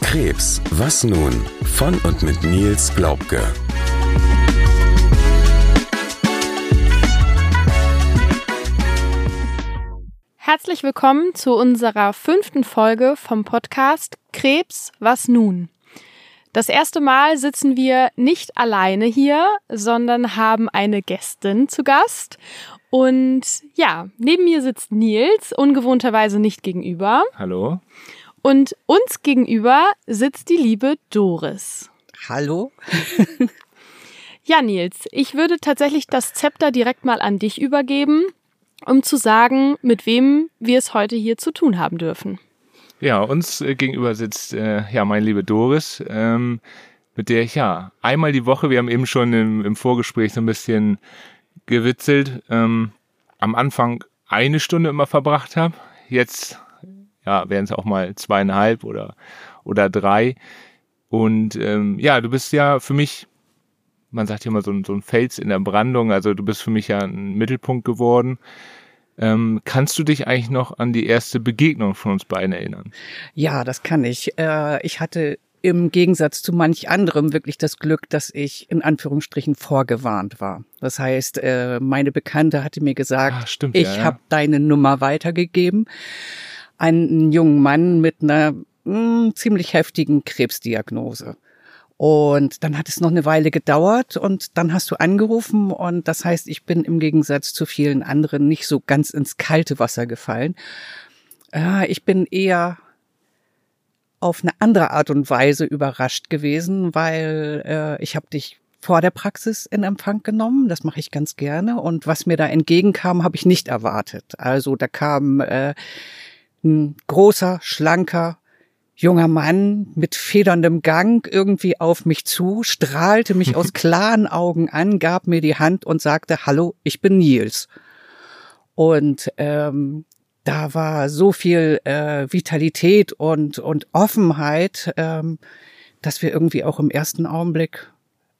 Krebs, was nun? Von und mit Nils Glaubke. Herzlich willkommen zu unserer fünften Folge vom Podcast Krebs, was nun? Das erste Mal sitzen wir nicht alleine hier, sondern haben eine Gästin zu Gast. Und ja, neben mir sitzt Nils, ungewohnterweise nicht gegenüber. Hallo. Und uns gegenüber sitzt die liebe Doris. Hallo. ja, Nils, ich würde tatsächlich das Zepter direkt mal an dich übergeben, um zu sagen, mit wem wir es heute hier zu tun haben dürfen. Ja, uns äh, gegenüber sitzt äh, ja meine liebe Doris, ähm, mit der ich ja einmal die Woche, wir haben eben schon im, im Vorgespräch so ein bisschen gewitzelt, ähm, am Anfang eine Stunde immer verbracht habe. Jetzt ja, wären es auch mal zweieinhalb oder, oder drei. Und ähm, ja, du bist ja für mich, man sagt ja immer so, so ein Fels in der Brandung, also du bist für mich ja ein Mittelpunkt geworden. Ähm, kannst du dich eigentlich noch an die erste Begegnung von uns beiden erinnern? Ja, das kann ich. Äh, ich hatte im Gegensatz zu manch anderem wirklich das Glück, dass ich in Anführungsstrichen vorgewarnt war. Das heißt, äh, meine Bekannte hatte mir gesagt, ah, stimmt, ich ja, ja. habe deine Nummer weitergegeben einen jungen Mann mit einer mh, hm, ziemlich heftigen Krebsdiagnose. Und dann hat es noch eine Weile gedauert und dann hast du angerufen und das heißt, ich bin im Gegensatz zu vielen anderen nicht so ganz ins kalte Wasser gefallen. Äh, ich bin eher auf eine andere Art und Weise überrascht gewesen, weil äh, ich habe dich vor der Praxis in Empfang genommen. Das mache ich ganz gerne. Und was mir da entgegenkam, habe ich nicht erwartet. Also da kam äh, ein großer, schlanker, junger Mann mit federndem Gang irgendwie auf mich zu, strahlte mich aus klaren Augen an, gab mir die Hand und sagte, hallo, ich bin Nils. Und ähm, da war so viel äh, Vitalität und, und Offenheit, ähm, dass wir irgendwie auch im ersten Augenblick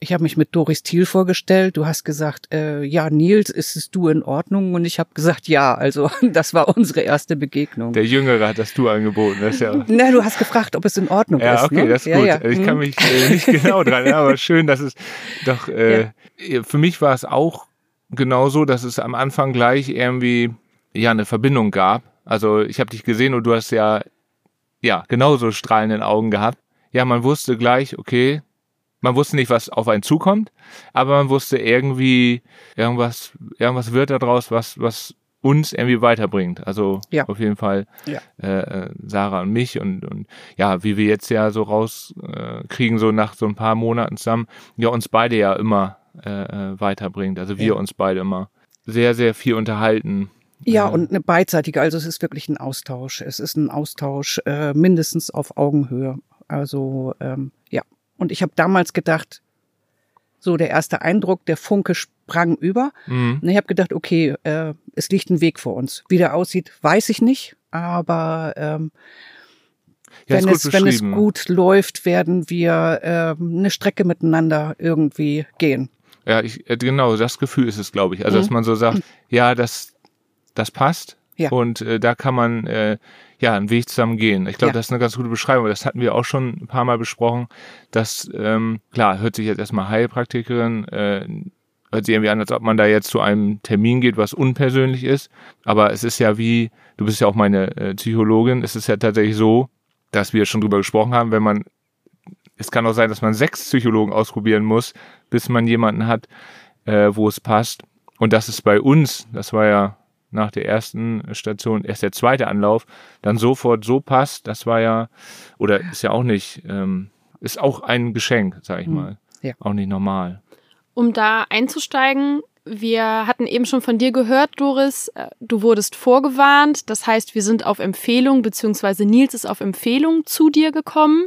ich habe mich mit Doris Thiel vorgestellt. Du hast gesagt, äh, ja, Nils, ist es du in Ordnung? Und ich habe gesagt, ja. Also das war unsere erste Begegnung. Der Jüngere hat das du angeboten. Das ja. Na, du hast gefragt, ob es in Ordnung ja, ist. Ja, okay, ne? das ist gut. Ja, ja. Ich kann mich äh, nicht genau dran, aber schön, dass es doch. Äh, Für mich war es auch genauso, dass es am Anfang gleich irgendwie ja eine Verbindung gab. Also ich habe dich gesehen und du hast ja ja genauso strahlenden Augen gehabt. Ja, man wusste gleich, okay, man wusste nicht, was auf einen zukommt, aber man wusste irgendwie, irgendwas, irgendwas wird daraus, was, was uns irgendwie weiterbringt. Also ja. auf jeden Fall ja. äh, Sarah und mich und, und ja, wie wir jetzt ja so rauskriegen, äh, so nach so ein paar Monaten zusammen, ja, uns beide ja immer äh, äh, weiterbringt. Also wir ja. uns beide immer sehr, sehr viel unterhalten. Ja, und eine beidseitige, also es ist wirklich ein Austausch. Es ist ein Austausch äh, mindestens auf Augenhöhe. Also ähm, ja, und ich habe damals gedacht, so der erste Eindruck, der Funke sprang über. Mhm. Und ich habe gedacht, okay, äh, es liegt ein Weg vor uns. Wie der aussieht, weiß ich nicht, aber ähm, ja, wenn, es, wenn es gut läuft, werden wir äh, eine Strecke miteinander irgendwie gehen. Ja, ich, äh, genau, das Gefühl ist es, glaube ich. Also, mhm. dass man so sagt, ja, das, das passt. Ja. Und äh, da kann man äh, ja, einen Weg zusammen gehen. Ich glaube, ja. das ist eine ganz gute Beschreibung. Das hatten wir auch schon ein paar Mal besprochen. dass, ähm, klar, hört sich jetzt erstmal Heilpraktikerin, äh, hört sich irgendwie an, als ob man da jetzt zu einem Termin geht, was unpersönlich ist. Aber es ist ja wie, du bist ja auch meine äh, Psychologin, es ist ja tatsächlich so, dass wir schon drüber gesprochen haben, wenn man, es kann auch sein, dass man sechs Psychologen ausprobieren muss, bis man jemanden hat, äh, wo es passt. Und das ist bei uns, das war ja nach der ersten Station erst der zweite Anlauf dann sofort so passt, das war ja, oder ist ja auch nicht, ähm, ist auch ein Geschenk, sag ich hm. mal. Ja. Auch nicht normal. Um da einzusteigen, wir hatten eben schon von dir gehört, Doris, äh, du wurdest vorgewarnt. Das heißt, wir sind auf Empfehlung, beziehungsweise Nils ist auf Empfehlung zu dir gekommen.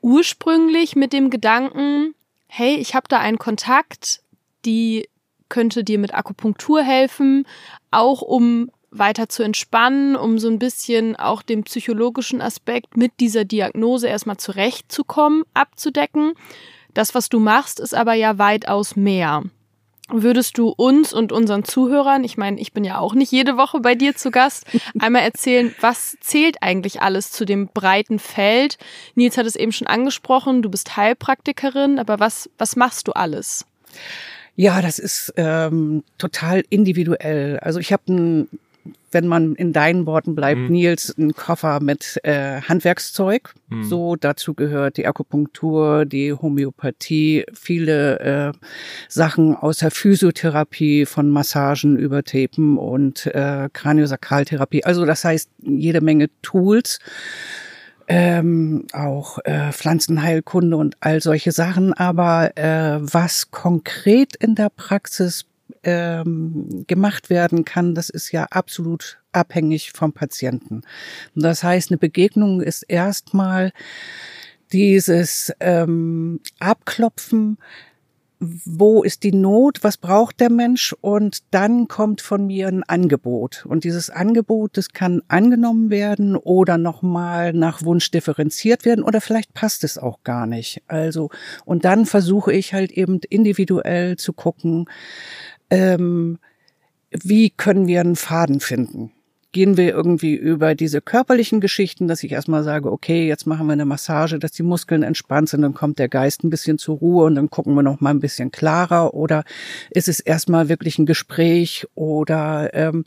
Ursprünglich mit dem Gedanken, hey, ich habe da einen Kontakt, die könnte dir mit Akupunktur helfen, auch um weiter zu entspannen, um so ein bisschen auch den psychologischen Aspekt mit dieser Diagnose erstmal zurechtzukommen, abzudecken. Das, was du machst, ist aber ja weitaus mehr. würdest du uns und unseren Zuhörern, ich meine, ich bin ja auch nicht jede Woche bei dir zu Gast, einmal erzählen, was zählt eigentlich alles zu dem breiten Feld? Nils hat es eben schon angesprochen, du bist Heilpraktikerin, aber was, was machst du alles? Ja, das ist ähm, total individuell. Also ich habe ein wenn man in deinen Worten bleibt, mhm. Nils, ein Koffer mit äh, Handwerkszeug. Mhm. So dazu gehört die Akupunktur, die Homöopathie, viele äh, Sachen aus der Physiotherapie, von Massagen über Tapen und äh, Kraniosakraltherapie. Also das heißt jede Menge Tools. Ähm, auch äh, Pflanzenheilkunde und all solche Sachen. Aber äh, was konkret in der Praxis ähm, gemacht werden kann, das ist ja absolut abhängig vom Patienten. Das heißt, eine Begegnung ist erstmal dieses ähm, Abklopfen, wo ist die Not, was braucht der Mensch und dann kommt von mir ein Angebot. Und dieses Angebot, das kann angenommen werden oder nochmal nach Wunsch differenziert werden oder vielleicht passt es auch gar nicht. Also, und dann versuche ich halt eben individuell zu gucken, ähm, wie können wir einen Faden finden? Gehen wir irgendwie über diese körperlichen Geschichten, dass ich erstmal sage, okay, jetzt machen wir eine Massage, dass die Muskeln entspannt sind, dann kommt der Geist ein bisschen zur Ruhe und dann gucken wir noch mal ein bisschen klarer oder ist es erstmal wirklich ein Gespräch oder ähm,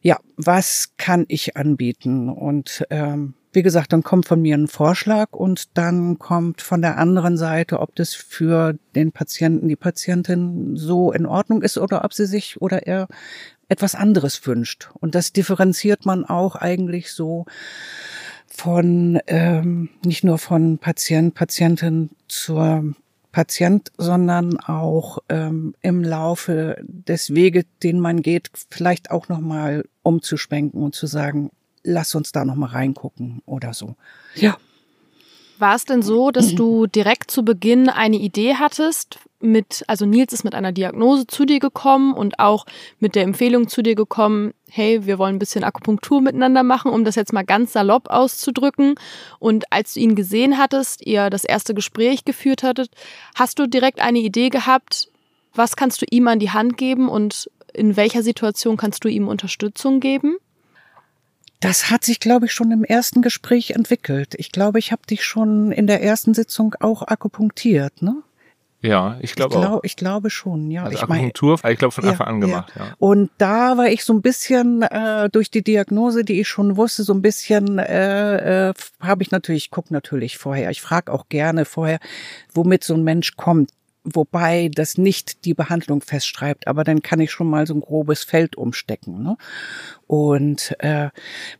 ja, was kann ich anbieten? Und ähm, wie gesagt, dann kommt von mir ein Vorschlag und dann kommt von der anderen Seite, ob das für den Patienten, die Patientin so in Ordnung ist oder ob sie sich oder er etwas anderes wünscht. Und das differenziert man auch eigentlich so von ähm, nicht nur von Patient, Patientin zur Patient, sondern auch ähm, im Laufe des Weges, den man geht, vielleicht auch nochmal umzuschwenken und zu sagen, lass uns da noch mal reingucken oder so. Ja. War es denn so, dass du direkt zu Beginn eine Idee hattest mit, also Nils ist mit einer Diagnose zu dir gekommen und auch mit der Empfehlung zu dir gekommen, hey, wir wollen ein bisschen Akupunktur miteinander machen, um das jetzt mal ganz salopp auszudrücken. Und als du ihn gesehen hattest, ihr das erste Gespräch geführt hattet, hast du direkt eine Idee gehabt, was kannst du ihm an die Hand geben und in welcher Situation kannst du ihm Unterstützung geben? Das hat sich, glaube ich, schon im ersten Gespräch entwickelt. Ich glaube, ich habe dich schon in der ersten Sitzung auch akupunktiert, ne? Ja, ich glaube ich glaub, auch. Ich glaube schon, ja. Also ich Akupunktur, mein, ich glaube von Anfang ja, an gemacht, ja. ja. Und da war ich so ein bisschen äh, durch die Diagnose, die ich schon wusste, so ein bisschen äh, äh, habe ich natürlich, ich guck natürlich vorher. Ich frage auch gerne vorher, womit so ein Mensch kommt wobei das nicht die Behandlung festschreibt, aber dann kann ich schon mal so ein grobes Feld umstecken. Ne? Und äh,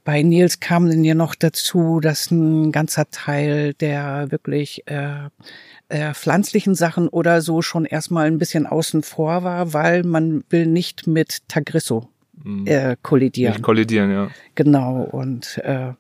bei Nils kam dann ja noch dazu, dass ein ganzer Teil der wirklich äh, äh, pflanzlichen Sachen oder so schon erstmal ein bisschen außen vor war, weil man will nicht mit Tagrisso mhm. äh, kollidieren. Nicht kollidieren, ja. Genau. Und äh,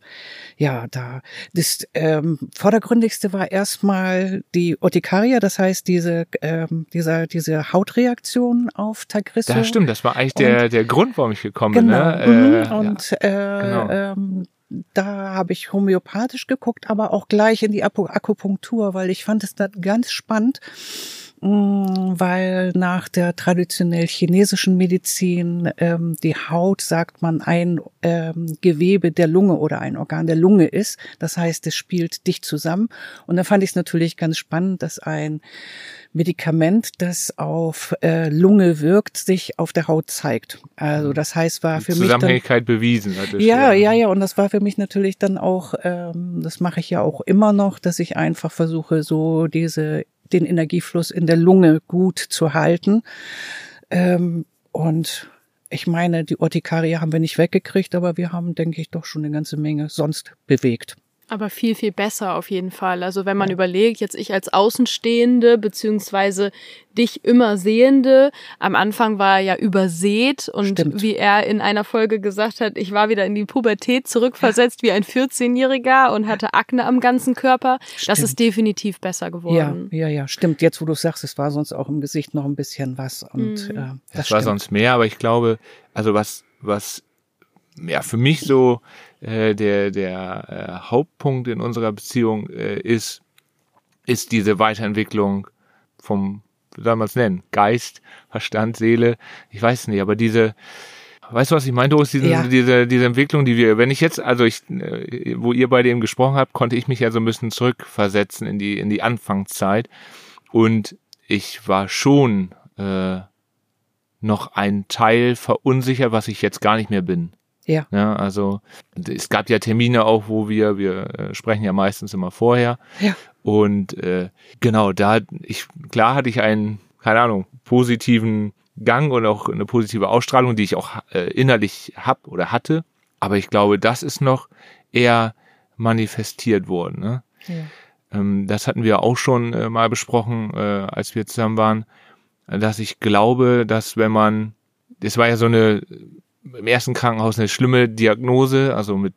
ja, da das ähm, vordergründigste war erstmal die Urtikaria, das heißt diese ähm, dieser diese Hautreaktion auf Tagrisso. Ja, stimmt. Das war eigentlich der und, der Grund, warum ich gekommen bin. Genau. Ne? Mhm. Äh, und ja. äh, genau. ähm, da habe ich homöopathisch geguckt, aber auch gleich in die Akupunktur, weil ich fand es da ganz spannend weil nach der traditionell chinesischen Medizin ähm, die Haut, sagt man, ein ähm, Gewebe der Lunge oder ein Organ der Lunge ist. Das heißt, es spielt dicht zusammen. Und da fand ich es natürlich ganz spannend, dass ein Medikament, das auf äh, Lunge wirkt, sich auf der Haut zeigt. Also das heißt, war für mich Zusammenhängigkeit bewiesen. Ja, ja, ja. Und das war für mich natürlich dann auch, ähm, das mache ich ja auch immer noch, dass ich einfach versuche, so diese den Energiefluss in der Lunge gut zu halten. Ähm, und ich meine, die Urtikarie haben wir nicht weggekriegt, aber wir haben, denke ich, doch schon eine ganze Menge sonst bewegt. Aber viel, viel besser auf jeden Fall. Also wenn man ja. überlegt, jetzt ich als Außenstehende, beziehungsweise dich immer Sehende, am Anfang war er ja übersät und Stimmt. wie er in einer Folge gesagt hat, ich war wieder in die Pubertät zurückversetzt ja. wie ein 14-Jähriger und hatte Akne am ganzen Körper. Stimmt. Das ist definitiv besser geworden. Ja, ja, ja, stimmt. Jetzt, wo du sagst, es war sonst auch im Gesicht noch ein bisschen was und mhm. äh, das es war sonst mehr, aber ich glaube, also was, was ja für mich so äh, der, der äh, Hauptpunkt in unserer Beziehung äh, ist, ist diese Weiterentwicklung vom damals nennen? Geist, Verstand, Seele, ich weiß nicht, aber diese, weißt du, was ich meine, Doris, diese, ja. diese, diese Entwicklung, die wir, wenn ich jetzt, also ich, äh, wo ihr beide eben gesprochen habt, konnte ich mich ja so ein bisschen zurückversetzen in die, in die Anfangszeit und ich war schon äh, noch ein Teil verunsichert, was ich jetzt gar nicht mehr bin. Ja. ja. Also es gab ja Termine auch, wo wir, wir äh, sprechen ja meistens immer vorher. Ja. Und äh, genau, da ich klar hatte ich einen, keine Ahnung, positiven Gang und auch eine positive Ausstrahlung, die ich auch äh, innerlich hab oder hatte. Aber ich glaube, das ist noch eher manifestiert worden. Ne? Ja. Ähm, das hatten wir auch schon äh, mal besprochen, äh, als wir zusammen waren, dass ich glaube, dass wenn man, das war ja so eine im ersten Krankenhaus eine schlimme Diagnose, also mit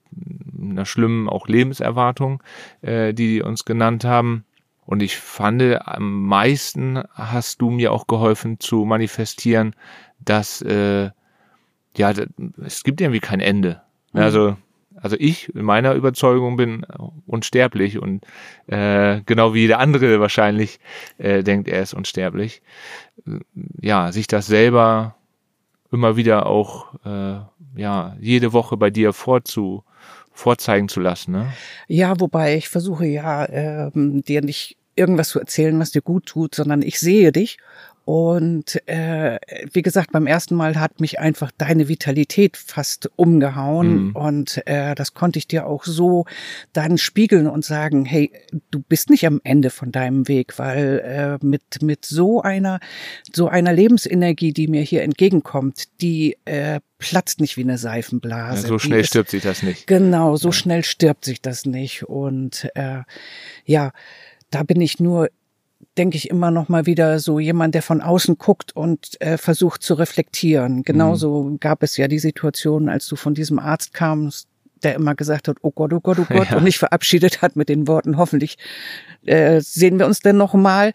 einer schlimmen auch Lebenserwartung, äh, die die uns genannt haben. Und ich fand, am meisten hast du mir auch geholfen zu manifestieren, dass äh, ja, es gibt irgendwie kein Ende. Mhm. Also, also ich in meiner Überzeugung bin unsterblich und äh, genau wie jeder andere wahrscheinlich äh, denkt, er ist unsterblich. Ja, sich das selber immer wieder auch äh, ja jede Woche bei dir vorzu vorzeigen zu lassen. Ne? Ja, wobei ich versuche ja ähm, dir nicht irgendwas zu erzählen, was dir gut tut, sondern ich sehe dich und äh, wie gesagt, beim ersten Mal hat mich einfach deine Vitalität fast umgehauen. Mhm. Und äh, das konnte ich dir auch so dann spiegeln und sagen, hey, du bist nicht am Ende von deinem Weg, weil äh, mit, mit so einer, so einer Lebensenergie, die mir hier entgegenkommt, die äh, platzt nicht wie eine Seifenblase. Ja, so schnell ist, stirbt sich das nicht. Genau, so ja. schnell stirbt sich das nicht. Und äh, ja, da bin ich nur denke ich immer noch mal wieder so jemand, der von außen guckt und äh, versucht zu reflektieren. Genauso mhm. gab es ja die Situation, als du von diesem Arzt kamst, der immer gesagt hat, oh Gott, oh Gott, oh Gott, ja. und nicht verabschiedet hat mit den Worten, hoffentlich äh, sehen wir uns denn noch mal.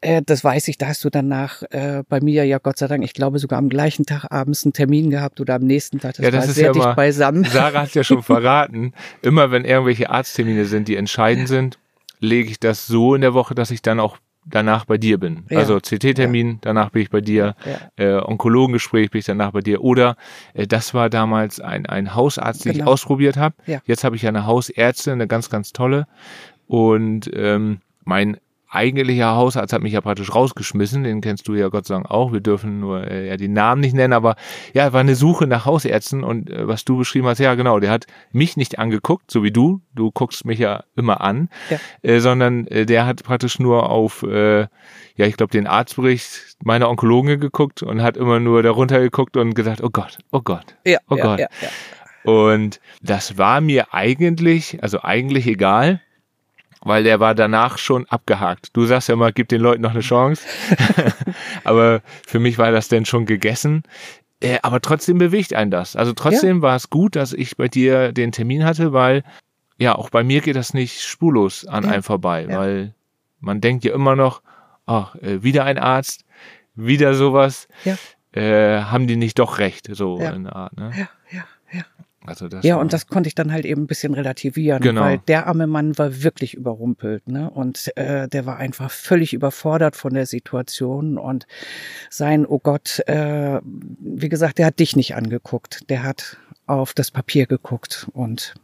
Äh, das weiß ich, da hast du danach äh, bei mir ja Gott sei Dank, ich glaube sogar am gleichen Tag abends einen Termin gehabt oder am nächsten Tag. Das, ja, das war ist sehr ja dicht beisammen. Sarah hat ja schon verraten, immer wenn irgendwelche Arzttermine sind, die entscheidend sind, lege ich das so in der Woche, dass ich dann auch danach bei dir bin. Ja. Also CT-Termin, ja. danach bin ich bei dir, ja. äh, Onkologengespräch bin ich danach bei dir. Oder äh, das war damals ein, ein Hausarzt, den genau. ich ausprobiert habe. Jetzt habe ich eine Hausärztin, eine ganz, ganz tolle. Und ähm, mein eigentlicher Hausarzt hat mich ja praktisch rausgeschmissen, den kennst du ja Gott sei Dank auch, wir dürfen nur äh, ja die Namen nicht nennen, aber ja, war eine Suche nach Hausärzten und äh, was du beschrieben hast, ja genau, der hat mich nicht angeguckt, so wie du, du guckst mich ja immer an, ja. Äh, sondern äh, der hat praktisch nur auf, äh, ja ich glaube den Arztbericht meiner Onkologen geguckt und hat immer nur darunter geguckt und gesagt, oh Gott, oh Gott, ja, oh ja, Gott. Ja, ja. Und das war mir eigentlich, also eigentlich egal, weil der war danach schon abgehakt. Du sagst ja immer, gib den Leuten noch eine Chance. aber für mich war das denn schon gegessen. Äh, aber trotzdem bewegt einen das. Also trotzdem ja. war es gut, dass ich bei dir den Termin hatte, weil ja, auch bei mir geht das nicht spurlos an ja. einem vorbei, ja. weil man denkt ja immer noch, ach, äh, wieder ein Arzt, wieder sowas. Ja. Äh, haben die nicht doch recht, so in der Art. Ne? Ja, ja, ja. Also das ja, und das konnte ich dann halt eben ein bisschen relativieren, genau. weil der arme Mann war wirklich überrumpelt, ne? Und äh, der war einfach völlig überfordert von der Situation und sein, oh Gott, äh, wie gesagt, der hat dich nicht angeguckt, der hat auf das Papier geguckt und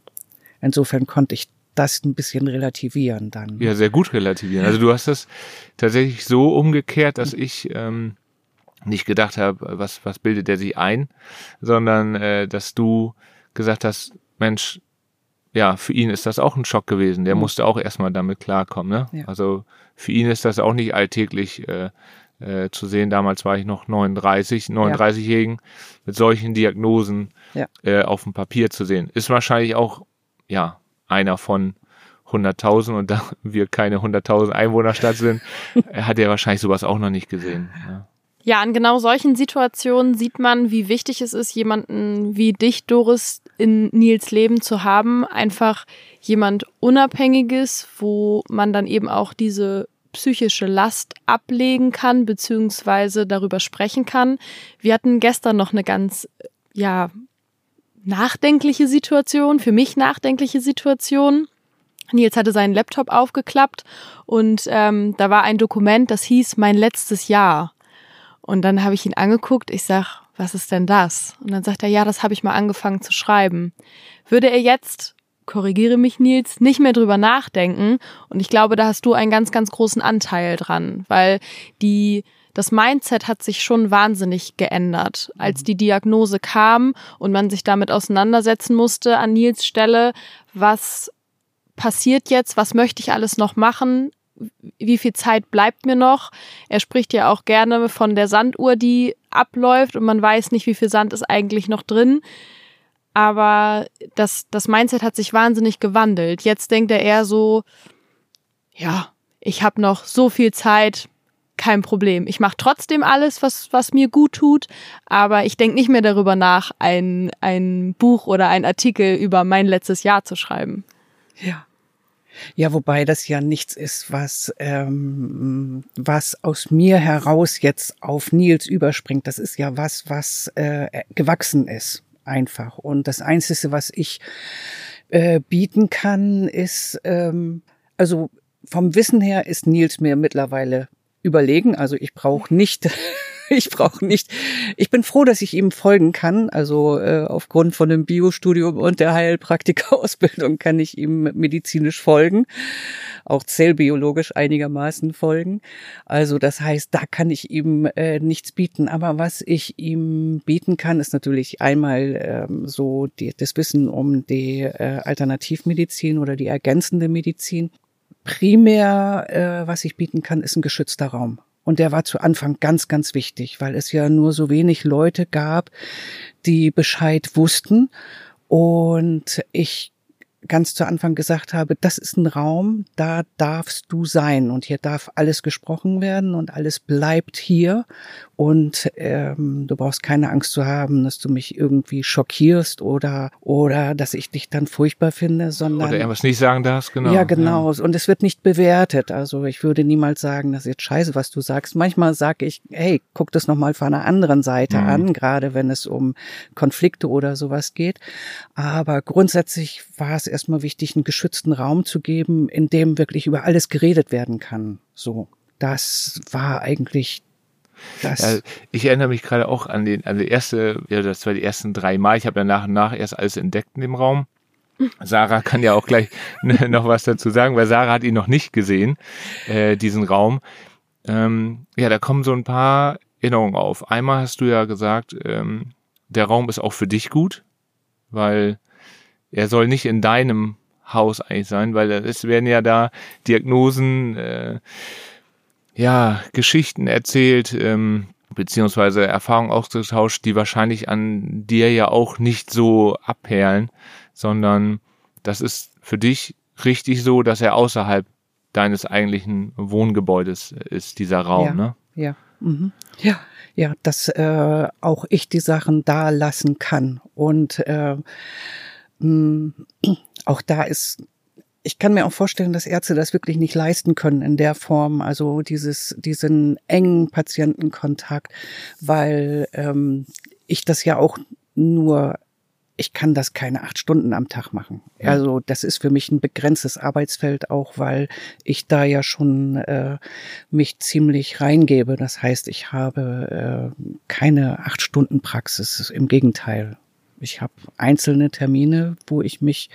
insofern konnte ich das ein bisschen relativieren dann. Ja, sehr gut relativieren. Also du hast das tatsächlich so umgekehrt, dass ich ähm, nicht gedacht habe, was, was bildet der sich ein, sondern äh, dass du gesagt hast, Mensch, ja, für ihn ist das auch ein Schock gewesen. Der mhm. musste auch erstmal damit klarkommen. Ne? Ja. Also für ihn ist das auch nicht alltäglich äh, äh, zu sehen. Damals war ich noch 39, 39-Jährigen ja. mit solchen Diagnosen ja. äh, auf dem Papier zu sehen. Ist wahrscheinlich auch, ja, einer von 100.000 und da wir keine 100.000 Einwohnerstadt sind, hat er wahrscheinlich sowas auch noch nicht gesehen. Ja. Ja, an genau solchen Situationen sieht man, wie wichtig es ist, jemanden wie dich, Doris, in Nils Leben zu haben. Einfach jemand Unabhängiges, wo man dann eben auch diese psychische Last ablegen kann, beziehungsweise darüber sprechen kann. Wir hatten gestern noch eine ganz, ja, nachdenkliche Situation, für mich nachdenkliche Situation. Nils hatte seinen Laptop aufgeklappt und ähm, da war ein Dokument, das hieß Mein letztes Jahr. Und dann habe ich ihn angeguckt, ich sag, was ist denn das? Und dann sagt er, ja, das habe ich mal angefangen zu schreiben. Würde er jetzt, korrigiere mich Nils, nicht mehr drüber nachdenken. Und ich glaube, da hast du einen ganz, ganz großen Anteil dran, weil die, das Mindset hat sich schon wahnsinnig geändert. Als die Diagnose kam und man sich damit auseinandersetzen musste an Nils Stelle, was passiert jetzt, was möchte ich alles noch machen, wie viel Zeit bleibt mir noch. Er spricht ja auch gerne von der Sanduhr, die abläuft und man weiß nicht, wie viel Sand ist eigentlich noch drin. Aber das, das Mindset hat sich wahnsinnig gewandelt. Jetzt denkt er eher so, ja, ich habe noch so viel Zeit, kein Problem. Ich mache trotzdem alles, was, was mir gut tut, aber ich denke nicht mehr darüber nach, ein, ein Buch oder ein Artikel über mein letztes Jahr zu schreiben. Ja. Ja, wobei das ja nichts ist, was, ähm, was aus mir heraus jetzt auf Nils überspringt. Das ist ja was, was äh, gewachsen ist, einfach. Und das Einzige, was ich äh, bieten kann, ist, ähm, also vom Wissen her ist Nils mir mittlerweile überlegen. Also ich brauche nicht ich brauche nicht. Ich bin froh, dass ich ihm folgen kann. Also äh, aufgrund von dem Biostudium und der Heilpraktikerausbildung kann ich ihm medizinisch folgen, auch zellbiologisch einigermaßen folgen. Also das heißt, da kann ich ihm äh, nichts bieten. Aber was ich ihm bieten kann, ist natürlich einmal ähm, so die, das Wissen um die äh, Alternativmedizin oder die ergänzende Medizin. Primär, äh, was ich bieten kann, ist ein geschützter Raum. Und der war zu Anfang ganz, ganz wichtig, weil es ja nur so wenig Leute gab, die Bescheid wussten. Und ich ganz zu Anfang gesagt habe, das ist ein Raum, da darfst du sein und hier darf alles gesprochen werden und alles bleibt hier und ähm, du brauchst keine Angst zu haben, dass du mich irgendwie schockierst oder oder dass ich dich dann furchtbar finde, sondern oder irgendwas nicht sagen darfst, genau. Ja, genau. Ja. Und es wird nicht bewertet. Also ich würde niemals sagen, das ist jetzt scheiße, was du sagst. Manchmal sage ich, hey, guck das noch mal von einer anderen Seite mhm. an, gerade wenn es um Konflikte oder sowas geht. Aber grundsätzlich war es erstmal wichtig, einen geschützten Raum zu geben, in dem wirklich über alles geredet werden kann. So, das war eigentlich. Ja, ich erinnere mich gerade auch an den, an die erste, ja, das war die ersten drei Mal. Ich habe ja nach und nach erst alles entdeckt in dem Raum. Sarah kann ja auch gleich noch was dazu sagen, weil Sarah hat ihn noch nicht gesehen, äh, diesen Raum. Ähm, ja, da kommen so ein paar Erinnerungen auf. Einmal hast du ja gesagt, ähm, der Raum ist auch für dich gut, weil er soll nicht in deinem Haus eigentlich sein, weil es werden ja da Diagnosen, äh, ja, Geschichten erzählt, ähm, beziehungsweise Erfahrungen ausgetauscht, die wahrscheinlich an dir ja auch nicht so abperlen, sondern das ist für dich richtig so, dass er außerhalb deines eigentlichen Wohngebäudes ist, dieser Raum, ja, ne? Ja. Mhm. Ja, ja, dass äh, auch ich die Sachen da lassen kann. Und äh, mh, auch da ist ich kann mir auch vorstellen, dass Ärzte das wirklich nicht leisten können in der Form, also dieses, diesen engen Patientenkontakt, weil ähm, ich das ja auch nur ich kann das keine acht Stunden am Tag machen. Ja. Also das ist für mich ein begrenztes Arbeitsfeld auch, weil ich da ja schon äh, mich ziemlich reingebe. Das heißt, ich habe äh, keine acht Stunden Praxis. Im Gegenteil. Ich habe einzelne Termine, wo ich mich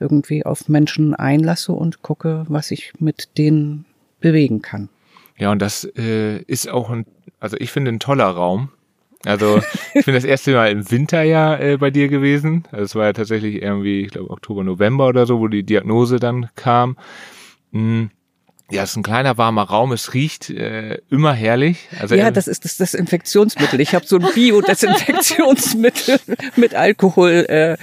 irgendwie auf Menschen einlasse und gucke, was ich mit denen bewegen kann. Ja, und das äh, ist auch ein, also ich finde ein toller Raum. Also ich bin das erste Mal im Winter ja äh, bei dir gewesen. Also es war ja tatsächlich irgendwie, ich glaube Oktober, November oder so, wo die Diagnose dann kam. Mhm. Ja, es ist ein kleiner warmer Raum. Es riecht äh, immer herrlich. Also ja, das ist das Desinfektionsmittel. Ich habe so ein Bio-Desinfektionsmittel mit Alkohol, äh,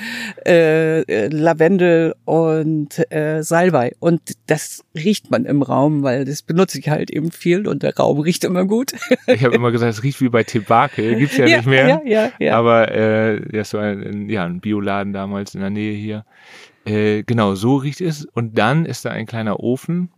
äh, Lavendel und äh, Salbei. Und das riecht man im Raum, weil das benutze ich halt eben viel und der Raum riecht immer gut. ich habe immer gesagt, es riecht wie bei Tebake. Gibt's ja, ja nicht mehr. Ja, ja, ja. Aber äh, das war ein, ja, ein Bioladen damals in der Nähe hier. Äh, genau, so riecht es. Und dann ist da ein kleiner Ofen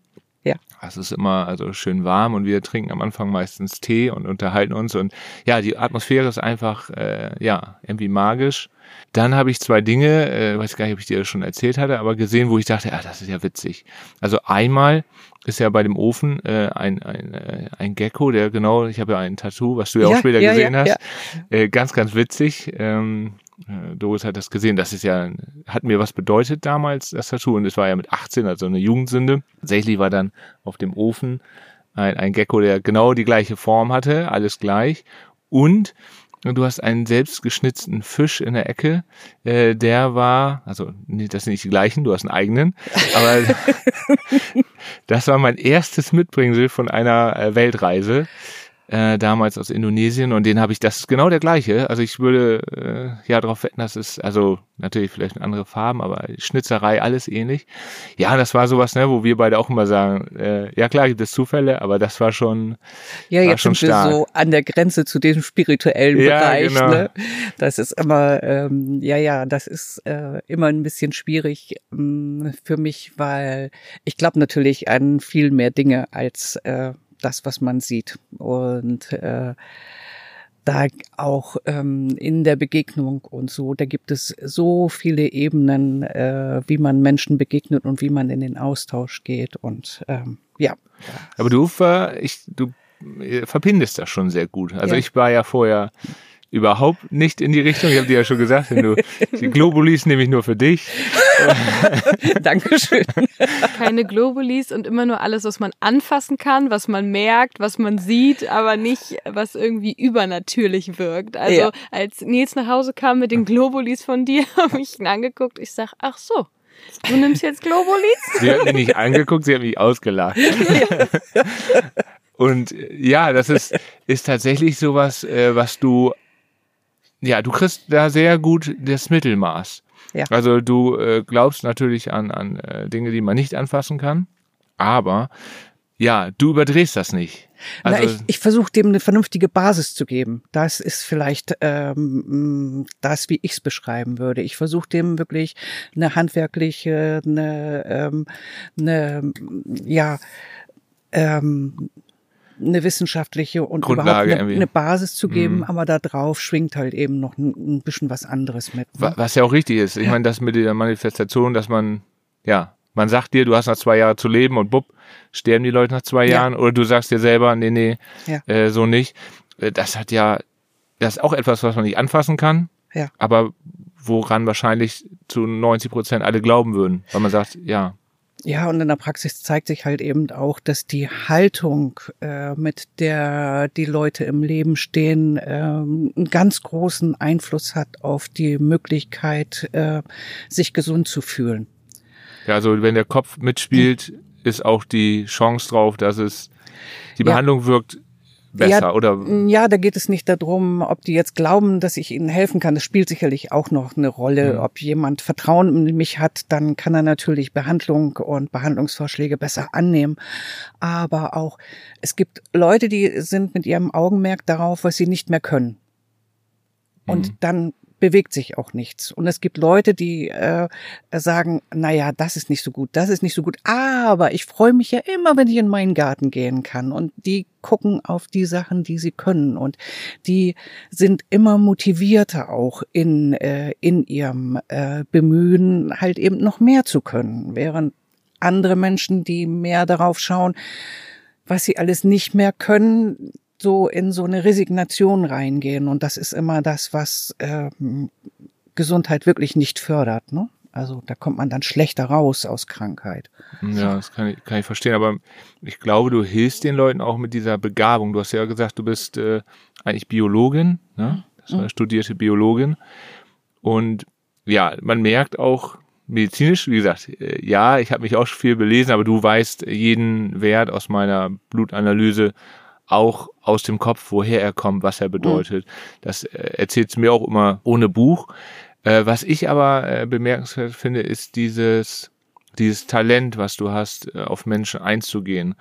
Ja. Es ist immer also schön warm und wir trinken am Anfang meistens Tee und unterhalten uns und ja, die Atmosphäre ist einfach äh, ja irgendwie magisch. Dann habe ich zwei Dinge, äh, weiß gar nicht, ob ich dir das schon erzählt hatte, aber gesehen, wo ich dachte, ah, das ist ja witzig. Also einmal ist ja bei dem Ofen äh, ein, ein, äh, ein Gecko, der genau, ich habe ja ein Tattoo, was du ja, ja auch später ja, gesehen ja, hast. Äh, ganz, ganz witzig. Ähm, äh, Doris hat das gesehen. Das ist ja, hat mir was bedeutet damals, das Tattoo. Und es war ja mit 18, also eine Jugendsünde. Tatsächlich war dann auf dem Ofen ein, ein Gecko, der genau die gleiche Form hatte, alles gleich. Und du hast einen selbstgeschnitzten Fisch in der Ecke, äh, der war, also das sind nicht die gleichen, du hast einen eigenen, aber das war mein erstes Mitbringsel von einer äh, Weltreise äh, damals aus Indonesien und den habe ich, das ist genau der gleiche. Also ich würde äh, ja darauf wetten, dass es, also natürlich vielleicht eine andere Farben, aber Schnitzerei, alles ähnlich. Ja, das war sowas, ne, wo wir beide auch immer sagen, äh, ja klar gibt es Zufälle, aber das war schon Ja, war jetzt schon sind stark. wir so an der Grenze zu diesem spirituellen ja, Bereich. Genau. Ne? Das ist immer, ähm, ja, ja, das ist äh, immer ein bisschen schwierig ähm, für mich, weil ich glaube natürlich an viel mehr Dinge als äh, das, was man sieht. Und äh, da auch ähm, in der Begegnung und so, da gibt es so viele Ebenen, äh, wie man Menschen begegnet und wie man in den Austausch geht. Und ähm, ja. Aber du, ver, ich, du äh, verbindest das schon sehr gut. Also ja. ich war ja vorher überhaupt nicht in die Richtung. Ich habe dir ja schon gesagt, wenn du die Globulis nehme ich nur für dich. Dankeschön. Keine Globulis und immer nur alles, was man anfassen kann, was man merkt, was man sieht, aber nicht, was irgendwie übernatürlich wirkt. Also ja. als Nils nach Hause kam mit den Globulis von dir, habe ich ihn angeguckt. Ich sag, ach so. Du nimmst jetzt Globulis? Sie hat mich nicht angeguckt, sie hat mich ausgelacht. Ja. Und ja, das ist, ist tatsächlich sowas, äh, was du ja, du kriegst da sehr gut das Mittelmaß. Ja. Also du äh, glaubst natürlich an, an äh, Dinge, die man nicht anfassen kann, aber ja, du überdrehst das nicht. Also, Na, ich, ich versuche dem eine vernünftige Basis zu geben. Das ist vielleicht ähm, das, wie ich es beschreiben würde. Ich versuche dem wirklich eine handwerkliche, eine, ähm, eine ja, ähm, eine wissenschaftliche und Grundlage überhaupt eine, eine, Basis zu geben, mhm. aber da drauf schwingt halt eben noch ein, ein bisschen was anderes mit. Ne? Was ja auch richtig ist. Ich ja. meine, das mit der Manifestation, dass man, ja, man sagt dir, du hast noch zwei Jahre zu leben und bupp, sterben die Leute nach zwei ja. Jahren oder du sagst dir selber, nee, nee, ja. äh, so nicht. Äh, das hat ja, das ist auch etwas, was man nicht anfassen kann, aber woran wahrscheinlich zu 90 Prozent alle glauben würden, weil man sagt, ja, ja, und in der Praxis zeigt sich halt eben auch, dass die Haltung, äh, mit der die Leute im Leben stehen, äh, einen ganz großen Einfluss hat auf die Möglichkeit, äh, sich gesund zu fühlen. Ja, also wenn der Kopf mitspielt, ist auch die Chance drauf, dass es die Behandlung ja. wirkt besser, ja, oder? Ja, da geht es nicht darum, ob die jetzt glauben, dass ich ihnen helfen kann. Das spielt sicherlich auch noch eine Rolle. Mhm. Ob jemand Vertrauen in mich hat, dann kann er natürlich Behandlung und Behandlungsvorschläge besser annehmen. Aber auch, es gibt Leute, die sind mit ihrem Augenmerk darauf, was sie nicht mehr können. Und mhm. dann bewegt sich auch nichts. Und es gibt Leute, die äh, sagen, na ja, das ist nicht so gut, das ist nicht so gut, aber ich freue mich ja immer, wenn ich in meinen Garten gehen kann. Und die gucken auf die Sachen, die sie können. Und die sind immer motivierter auch in, äh, in ihrem äh, Bemühen, halt eben noch mehr zu können. Während andere Menschen, die mehr darauf schauen, was sie alles nicht mehr können, so in so eine Resignation reingehen. Und das ist immer das, was ähm, Gesundheit wirklich nicht fördert. Ne? Also da kommt man dann schlechter raus aus Krankheit. Ja, das kann ich, kann ich verstehen. Aber ich glaube, du hilfst den Leuten auch mit dieser Begabung. Du hast ja gesagt, du bist äh, eigentlich Biologin, ne? Das war eine studierte Biologin. Und ja, man merkt auch medizinisch, wie gesagt, äh, ja, ich habe mich auch viel belesen, aber du weißt jeden Wert aus meiner Blutanalyse auch aus dem Kopf, woher er kommt, was er bedeutet. Mhm. Das äh, erzählt es mir auch immer ohne Buch. Äh, was ich aber äh, bemerkenswert finde, ist dieses dieses Talent, was du hast, äh, auf Menschen einzugehen.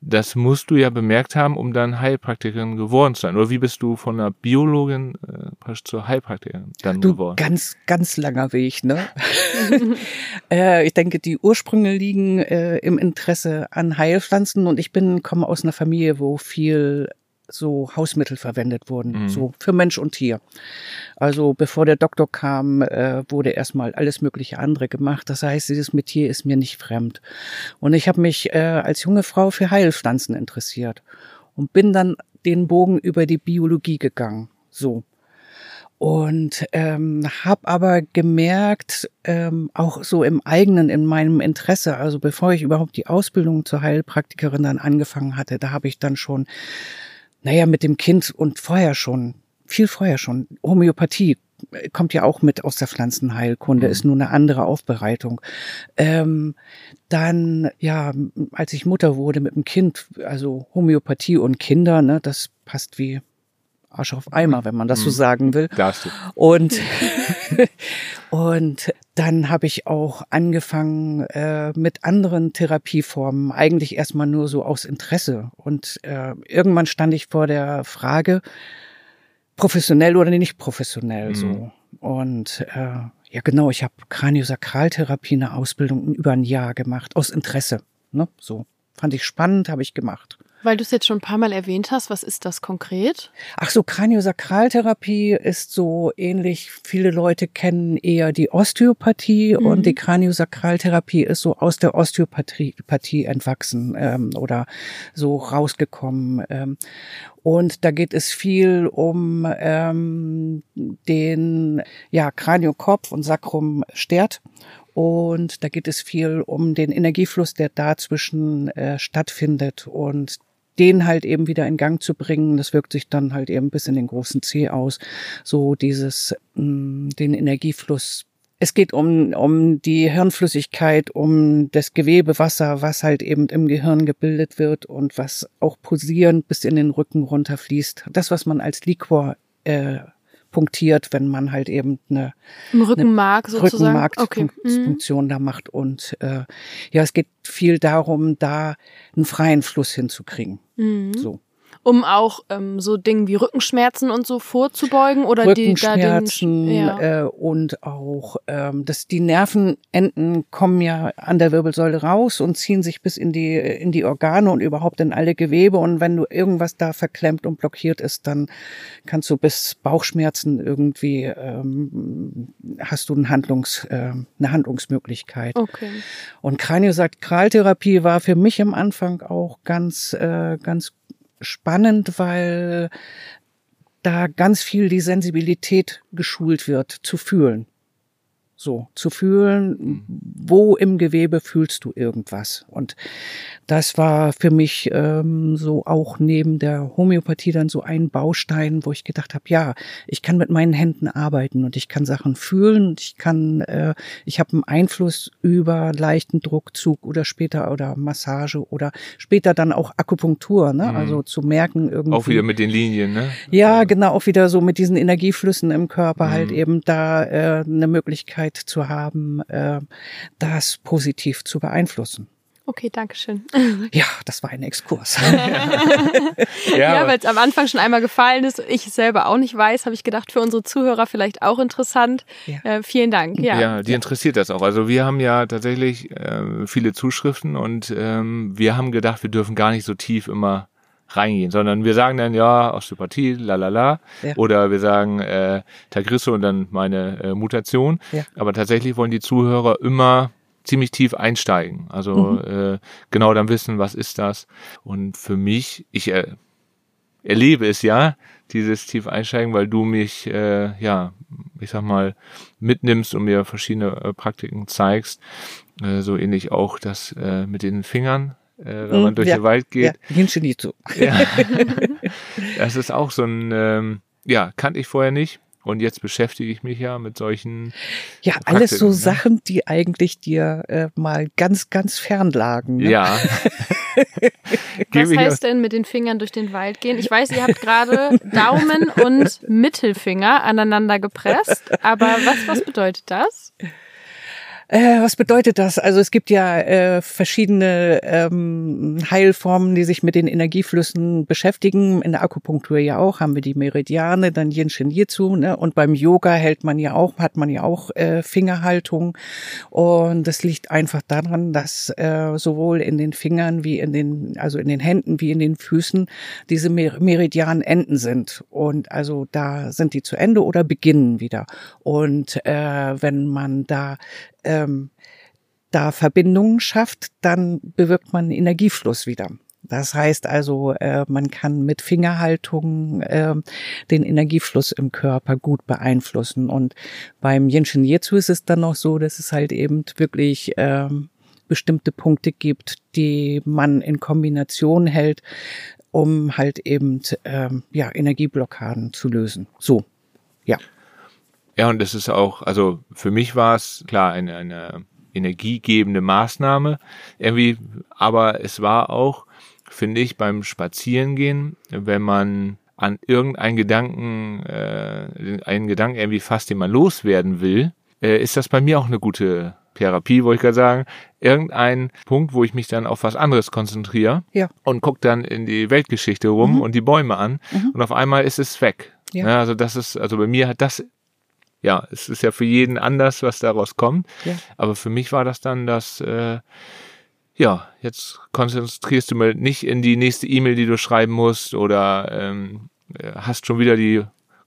Das musst du ja bemerkt haben, um dann Heilpraktikerin geworden zu sein. Oder wie bist du von einer Biologin äh, zur Heilpraktikerin dann du, geworden? Ganz, ganz langer Weg, ne? äh, ich denke, die Ursprünge liegen äh, im Interesse an Heilpflanzen und ich bin, komme aus einer Familie, wo viel so Hausmittel verwendet wurden, mhm. so für Mensch und Tier. Also bevor der Doktor kam, äh, wurde erstmal alles mögliche andere gemacht. Das heißt, dieses Metier ist mir nicht fremd. Und ich habe mich äh, als junge Frau für Heilpflanzen interessiert und bin dann den Bogen über die Biologie gegangen. So. Und ähm, habe aber gemerkt, ähm, auch so im eigenen, in meinem Interesse, also bevor ich überhaupt die Ausbildung zur Heilpraktikerin dann angefangen hatte, da habe ich dann schon naja, mit dem Kind und vorher schon, viel vorher schon. Homöopathie kommt ja auch mit aus der Pflanzenheilkunde, mhm. ist nur eine andere Aufbereitung. Ähm, dann, ja, als ich Mutter wurde mit dem Kind, also Homöopathie und Kinder, ne, das passt wie Arsch auf Eimer, wenn man das so mhm. sagen will. Darfst du. Und, und dann habe ich auch angefangen äh, mit anderen Therapieformen, eigentlich erstmal nur so aus Interesse. Und äh, irgendwann stand ich vor der Frage, professionell oder nicht professionell mhm. so. Und äh, ja genau, ich habe Kraniosakraltherapie eine Ausbildung über ein Jahr gemacht, aus Interesse. Ne? So. Fand ich spannend, habe ich gemacht. Weil du es jetzt schon ein paar Mal erwähnt hast, was ist das konkret? Ach so, Kraniosakraltherapie ist so ähnlich. Viele Leute kennen eher die Osteopathie mhm. und die Kraniosakraltherapie ist so aus der Osteopathie entwachsen ähm, oder so rausgekommen. Ähm, und da geht es viel um ähm, den ja, Kraniokopf und Sacrum Stert und da geht es viel um den Energiefluss, der dazwischen äh, stattfindet und den halt eben wieder in Gang zu bringen. Das wirkt sich dann halt eben bis in den großen C aus. So dieses, mh, mm, den Energiefluss. Es geht um, um die Hirnflüssigkeit, um das Gewebewasser, was halt eben im Gehirn gebildet wird und was auch posierend bis in den Rücken runterfließt. Das, was man als Liquor äh, punktiert, wenn man halt eben eine, Rückenmark eine sozusagen Rückenmarkfunktion okay. mhm. da macht. Und äh, ja, es geht viel darum, da einen freien Fluss hinzukriegen. Mhm. So um auch ähm, so Dinge wie Rückenschmerzen und so vorzubeugen oder Rückenschmerzen die da den, ja. äh, und auch ähm, dass die Nervenenden kommen ja an der Wirbelsäule raus und ziehen sich bis in die in die Organe und überhaupt in alle Gewebe und wenn du irgendwas da verklemmt und blockiert ist, dann kannst du bis Bauchschmerzen irgendwie ähm, hast du ein Handlungs äh, eine Handlungsmöglichkeit. Okay. Und Kraniosakraltherapie war für mich am Anfang auch ganz äh, ganz spannend, weil da ganz viel die Sensibilität geschult wird, zu fühlen. So, zu fühlen, mhm. wo im Gewebe fühlst du irgendwas. Und das war für mich ähm, so auch neben der Homöopathie dann so ein Baustein, wo ich gedacht habe, ja, ich kann mit meinen Händen arbeiten und ich kann Sachen fühlen und ich kann, äh, ich habe einen Einfluss über leichten Druckzug oder später oder Massage oder später dann auch Akupunktur, ne? Mhm. Also zu merken irgendwie. Auch wieder mit den Linien, ne? Ja, also. genau, auch wieder so mit diesen Energieflüssen im Körper halt mhm. halt eben da äh, eine Möglichkeit Möglichkeit zu haben, äh, das positiv zu beeinflussen. Okay, danke schön. Ja, das war ein Exkurs. ja, ja weil es am Anfang schon einmal gefallen ist, ich selber auch nicht weiß, habe ich gedacht, für unsere Zuhörer vielleicht auch interessant. Ja. Äh, vielen Dank. Ja. ja, die interessiert das auch. Also wir haben ja tatsächlich äh, viele Zuschriften und ähm, wir haben gedacht, wir dürfen gar nicht so tief immer reingehen, sondern wir sagen dann ja Osteopathie, lalala, ja. oder wir sagen äh, Tagrisso und dann meine äh, Mutation. Ja. Aber tatsächlich wollen die Zuhörer immer ziemlich tief einsteigen. Also mhm. äh, genau dann wissen, was ist das. Und für mich, ich äh, erlebe es ja, dieses tief einsteigen, weil du mich, äh, ja, ich sag mal, mitnimmst und mir verschiedene äh, Praktiken zeigst. Äh, so ähnlich auch das äh, mit den Fingern äh, wenn man durch ja, den Wald geht. Ja, so. Ja. das ist auch so ein, ähm, ja, kannte ich vorher nicht. Und jetzt beschäftige ich mich ja mit solchen. Ja, Praktiken, alles so ne? Sachen, die eigentlich dir äh, mal ganz, ganz fern lagen. Ne? Ja. was heißt denn mit den Fingern durch den Wald gehen? Ich weiß, ihr habt gerade Daumen und Mittelfinger aneinander gepresst, aber was, was bedeutet das? Äh, was bedeutet das? Also es gibt ja äh, verschiedene ähm, Heilformen, die sich mit den Energieflüssen beschäftigen. In der Akupunktur ja auch haben wir die Meridiane, dann Yin Shin Jitsu, ne? Und beim Yoga hält man ja auch, hat man ja auch äh, Fingerhaltung. Und das liegt einfach daran, dass äh, sowohl in den Fingern wie in den, also in den Händen wie in den Füßen diese Mer Meridianenden sind. Und also da sind die zu Ende oder beginnen wieder. Und äh, wenn man da ähm, da Verbindungen schafft, dann bewirkt man Energiefluss wieder. Das heißt also, äh, man kann mit Fingerhaltung äh, den Energiefluss im Körper gut beeinflussen. Und beim Yinshin Jitsu ist es dann noch so, dass es halt eben wirklich äh, bestimmte Punkte gibt, die man in Kombination hält, um halt eben äh, ja Energieblockaden zu lösen. So, ja. Ja, und das ist auch, also für mich war es klar eine, eine energiegebende Maßnahme irgendwie, aber es war auch, finde ich, beim Spazierengehen, wenn man an irgendeinen Gedanken, äh, einen Gedanken irgendwie fast, den man loswerden will, äh, ist das bei mir auch eine gute Therapie, wollte ich gerade sagen, irgendein Punkt, wo ich mich dann auf was anderes konzentriere ja. und gucke dann in die Weltgeschichte rum mhm. und die Bäume an mhm. und auf einmal ist es weg. Ja. ja. also das ist, also bei mir hat das ja, es ist ja für jeden anders, was daraus kommt. Ja. Aber für mich war das dann das, äh, ja, jetzt konzentrierst du mal nicht in die nächste E-Mail, die du schreiben musst oder ähm, hast schon wieder die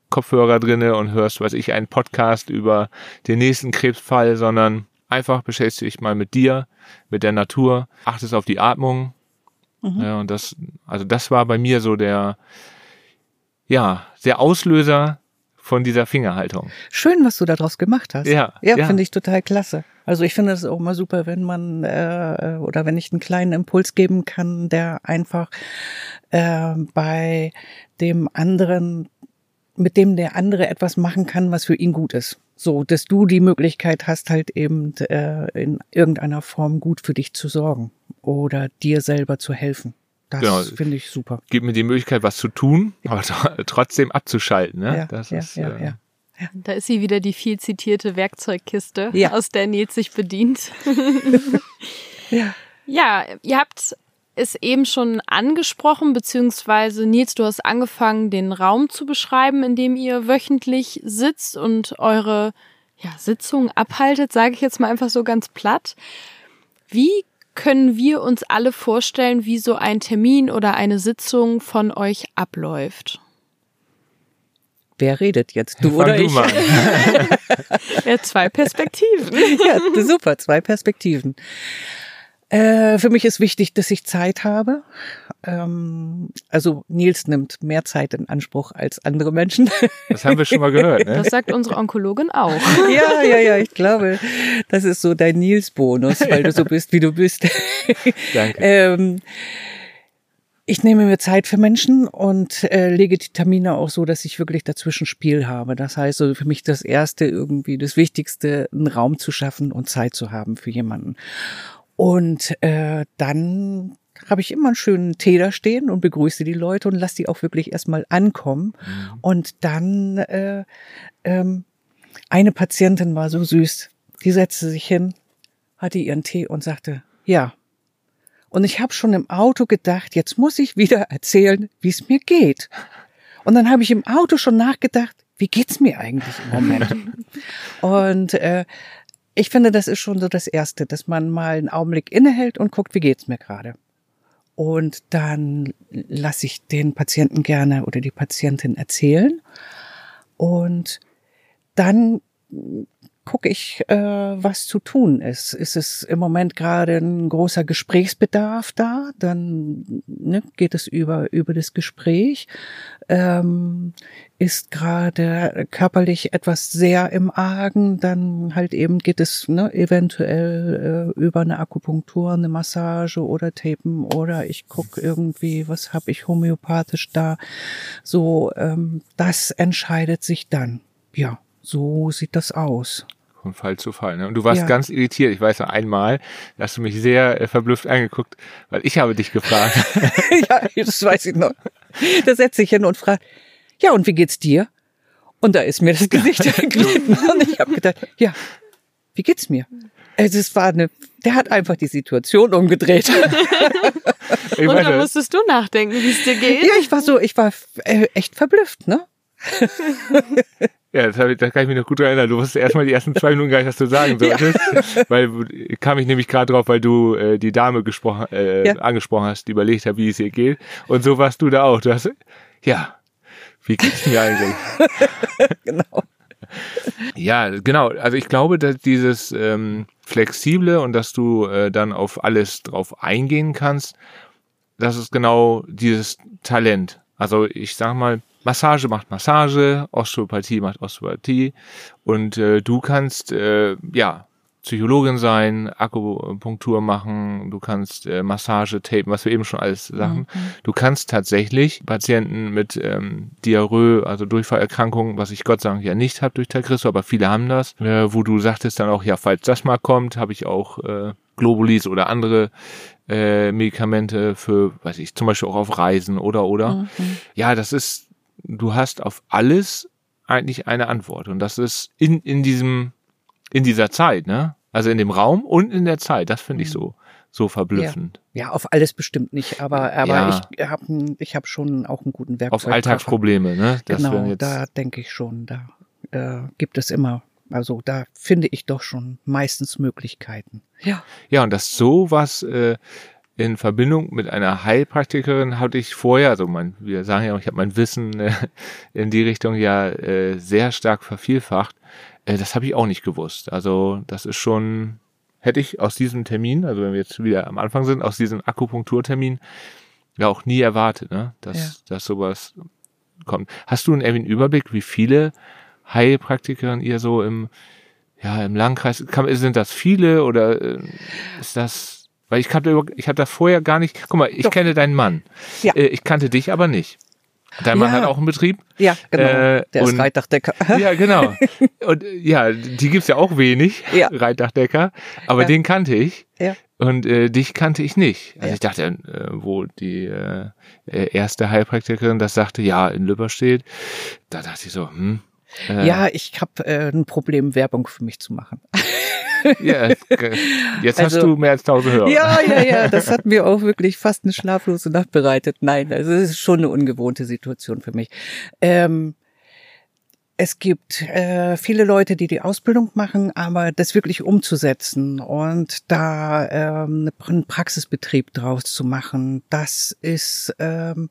Kopfhörer drinne und hörst, weiß ich, einen Podcast über den nächsten Krebsfall, sondern einfach beschäftigst dich mal mit dir, mit der Natur, achtest auf die Atmung. Mhm. Ja, und das, also das war bei mir so der, ja, der Auslöser, von dieser Fingerhaltung. Schön, was du daraus gemacht hast. Ja, ja, ja. finde ich total klasse. Also ich finde es auch mal super, wenn man äh, oder wenn ich einen kleinen Impuls geben kann, der einfach äh, bei dem anderen, mit dem der andere etwas machen kann, was für ihn gut ist. So, dass du die Möglichkeit hast, halt eben äh, in irgendeiner Form gut für dich zu sorgen oder dir selber zu helfen. Das genau. finde ich super. Gibt mir die Möglichkeit, was zu tun, aber trotzdem abzuschalten. Ne? Ja, das ja, ist, ja, äh, ja. Da ist sie wieder die viel zitierte Werkzeugkiste, ja. aus der Nils sich bedient. ja. ja, ihr habt es eben schon angesprochen, beziehungsweise Nils, du hast angefangen, den Raum zu beschreiben, in dem ihr wöchentlich sitzt und eure ja, Sitzungen abhaltet, sage ich jetzt mal einfach so ganz platt. Wie können wir uns alle vorstellen, wie so ein Termin oder eine Sitzung von euch abläuft? Wer redet jetzt? Du Fang oder du ich? Mal. ja, zwei Perspektiven. ja, super, zwei Perspektiven. Äh, für mich ist wichtig, dass ich Zeit habe. Ähm, also Nils nimmt mehr Zeit in Anspruch als andere Menschen. Das haben wir schon mal gehört. Ne? Das sagt unsere Onkologin auch. Ja, ja, ja, ich glaube, das ist so dein Nils-Bonus, weil du so bist, wie du bist. Danke. Ähm, ich nehme mir Zeit für Menschen und äh, lege die Termine auch so, dass ich wirklich dazwischen Spiel habe. Das heißt, also für mich das Erste irgendwie, das Wichtigste, einen Raum zu schaffen und Zeit zu haben für jemanden. Und äh, dann habe ich immer einen schönen Tee da stehen und begrüße die Leute und lasse die auch wirklich erstmal ankommen. Mhm. Und dann äh, ähm, eine Patientin war so süß, die setzte sich hin, hatte ihren Tee und sagte, ja. Und ich habe schon im Auto gedacht, jetzt muss ich wieder erzählen, wie es mir geht. Und dann habe ich im Auto schon nachgedacht, wie geht's mir eigentlich im Moment? und äh, ich finde, das ist schon so das Erste, dass man mal einen Augenblick innehält und guckt, wie geht's mir gerade. Und dann lasse ich den Patienten gerne oder die Patientin erzählen. Und dann gucke ich, äh, was zu tun ist. Ist es im Moment gerade ein großer Gesprächsbedarf da? Dann ne, geht es über über das Gespräch. Ähm, ist gerade körperlich etwas sehr im Argen, dann halt eben geht es ne, eventuell äh, über eine Akupunktur, eine Massage oder Tapen oder ich gucke irgendwie, was habe ich homöopathisch da. So, ähm, das entscheidet sich dann. Ja, so sieht das aus von Fall zu Fall. Ne? Und du warst ja. ganz irritiert. Ich weiß noch einmal, da hast du mich sehr äh, verblüfft angeguckt, weil ich habe dich gefragt. ja, das weiß ich noch. Da setze ich hin und frage, ja, und wie geht's dir? Und da ist mir das Gesicht erglitten. und ich habe gedacht, ja, wie geht's mir? Es war eine, der hat einfach die Situation umgedreht. und dann musstest du nachdenken, wie es dir geht. Ja, ich war so, ich war äh, echt verblüfft, ne? Ja, das, ich, das kann ich mich noch gut erinnern. Du wusstest erstmal die ersten zwei Minuten gar nicht, was du sagen solltest. Ja. Weil kam ich nämlich gerade drauf, weil du äh, die Dame gesprochen, äh, ja. angesprochen hast, die überlegt hat, wie es ihr geht. Und so warst du da auch. Du hast, ja, wie geht's mir eigentlich? genau. Ja, genau. Also ich glaube, dass dieses ähm, Flexible und dass du äh, dann auf alles drauf eingehen kannst, das ist genau dieses Talent. Also ich sag mal, Massage macht Massage, Osteopathie macht Osteopathie und äh, du kannst äh, ja Psychologin sein, Akupunktur machen, du kannst äh, Massage tapen, was wir eben schon alles sagen. Mhm. Du kannst tatsächlich Patienten mit ähm, Diarrhoe, also Durchfallerkrankungen, was ich Gott sei Dank ja nicht habe durch Tagrisso, aber viele haben das, äh, wo du sagtest dann auch, ja, falls das mal kommt, habe ich auch äh, Globulis oder andere äh, Medikamente für, weiß ich, zum Beispiel auch auf Reisen oder oder. Mhm. Ja, das ist du hast auf alles eigentlich eine Antwort. Und das ist in, in diesem, in dieser Zeit, ne? Also in dem Raum und in der Zeit. Das finde ich mhm. so, so verblüffend. Ja. ja. auf alles bestimmt nicht, aber, aber ja. ich habe ich hab schon auch einen guten Werkzeug. Auf Alltagsprobleme, ne? Das genau, da denke ich schon, da, da gibt es immer also da finde ich doch schon meistens Möglichkeiten. Ja. Ja, und das so was äh, in Verbindung mit einer Heilpraktikerin hatte ich vorher, also mein, wir sagen ja, ich habe mein Wissen äh, in die Richtung ja äh, sehr stark vervielfacht. Äh, das habe ich auch nicht gewusst. Also das ist schon, hätte ich aus diesem Termin, also wenn wir jetzt wieder am Anfang sind, aus diesem Akupunkturtermin ja auch nie erwartet, ne? dass, ja. dass sowas kommt. Hast du einen, einen Überblick, wie viele Heilpraktikerinnen ihr so im ja, im Landkreis, kann, sind das viele oder äh, ist das weil ich kannte, ich hatte vorher gar nicht, guck mal, ich Doch. kenne deinen Mann. Ja. Äh, ich kannte dich aber nicht. Dein Mann ja. hat auch einen Betrieb. Ja, genau. Äh, Der ist Reitdachdecker. Ja, genau. Und ja, die gibt's ja auch wenig, ja. Reitdachdecker. Aber ja. den kannte ich. Ja. Und äh, dich kannte ich nicht. Also ich dachte, äh, wo die äh, erste Heilpraktikerin das sagte, ja, in Lübber steht, da dachte ich so, hm. Äh, ja, ich habe äh, ein Problem, Werbung für mich zu machen. Ja, jetzt also, hast du mehr als tausend Hörer. Ja, ja, ja, das hat mir auch wirklich fast eine schlaflose Nacht bereitet. Nein, also es ist schon eine ungewohnte Situation für mich. Ähm, es gibt äh, viele Leute, die die Ausbildung machen, aber das wirklich umzusetzen und da ähm, einen Praxisbetrieb draus zu machen, das ist ähm,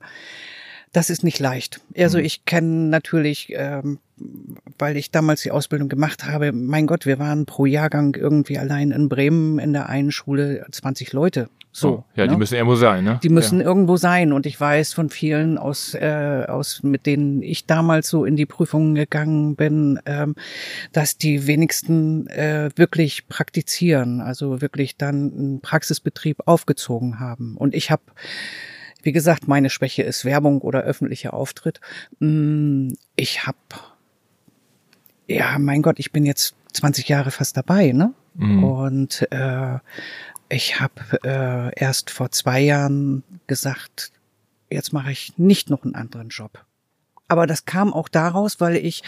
das ist nicht leicht. Also mhm. ich kenne natürlich ähm, weil ich damals die Ausbildung gemacht habe, mein Gott, wir waren pro Jahrgang irgendwie allein in Bremen in der einen Schule 20 Leute. So, oh, ja, ne? die müssen irgendwo sein, ne? Die müssen ja. irgendwo sein. Und ich weiß von vielen aus, äh, aus mit denen ich damals so in die Prüfungen gegangen bin, ähm, dass die wenigsten äh, wirklich praktizieren, also wirklich dann einen Praxisbetrieb aufgezogen haben. Und ich habe wie gesagt, meine Schwäche ist Werbung oder öffentlicher Auftritt. Mm, ich habe ja, mein Gott, ich bin jetzt 20 Jahre fast dabei, ne? Mhm. Und äh, ich habe äh, erst vor zwei Jahren gesagt, jetzt mache ich nicht noch einen anderen Job. Aber das kam auch daraus, weil ich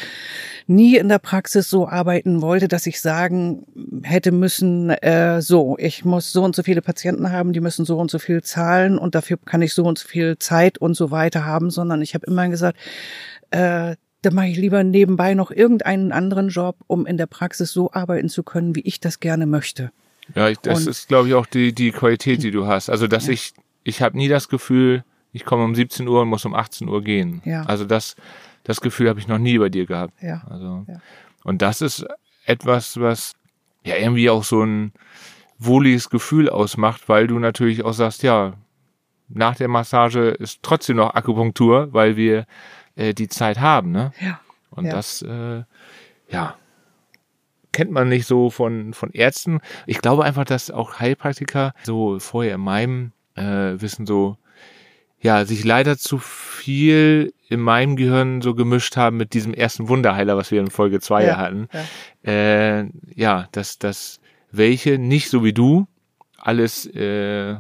nie in der Praxis so arbeiten wollte, dass ich sagen hätte müssen, äh, so, ich muss so und so viele Patienten haben, die müssen so und so viel zahlen und dafür kann ich so und so viel Zeit und so weiter haben, sondern ich habe immer gesagt, äh, dann mache ich lieber nebenbei noch irgendeinen anderen Job, um in der Praxis so arbeiten zu können, wie ich das gerne möchte. Ja, ich, das und, ist, glaube ich, auch die, die Qualität, die du hast. Also, dass ja. ich, ich habe nie das Gefühl, ich komme um 17 Uhr und muss um 18 Uhr gehen. Ja. Also das, das Gefühl habe ich noch nie bei dir gehabt. Ja. Also, ja. Und das ist etwas, was ja irgendwie auch so ein wohliges Gefühl ausmacht, weil du natürlich auch sagst, ja, nach der Massage ist trotzdem noch Akupunktur, weil wir äh, die Zeit haben, ne? Ja. Und ja. das, äh, ja, kennt man nicht so von, von Ärzten. Ich glaube einfach, dass auch Heilpraktiker so vorher in meinem äh, Wissen so, ja, sich leider zu viel in meinem Gehirn so gemischt haben mit diesem ersten Wunderheiler, was wir in Folge 2 ja, hatten. Ja, äh, ja dass, dass welche nicht so wie du alles äh,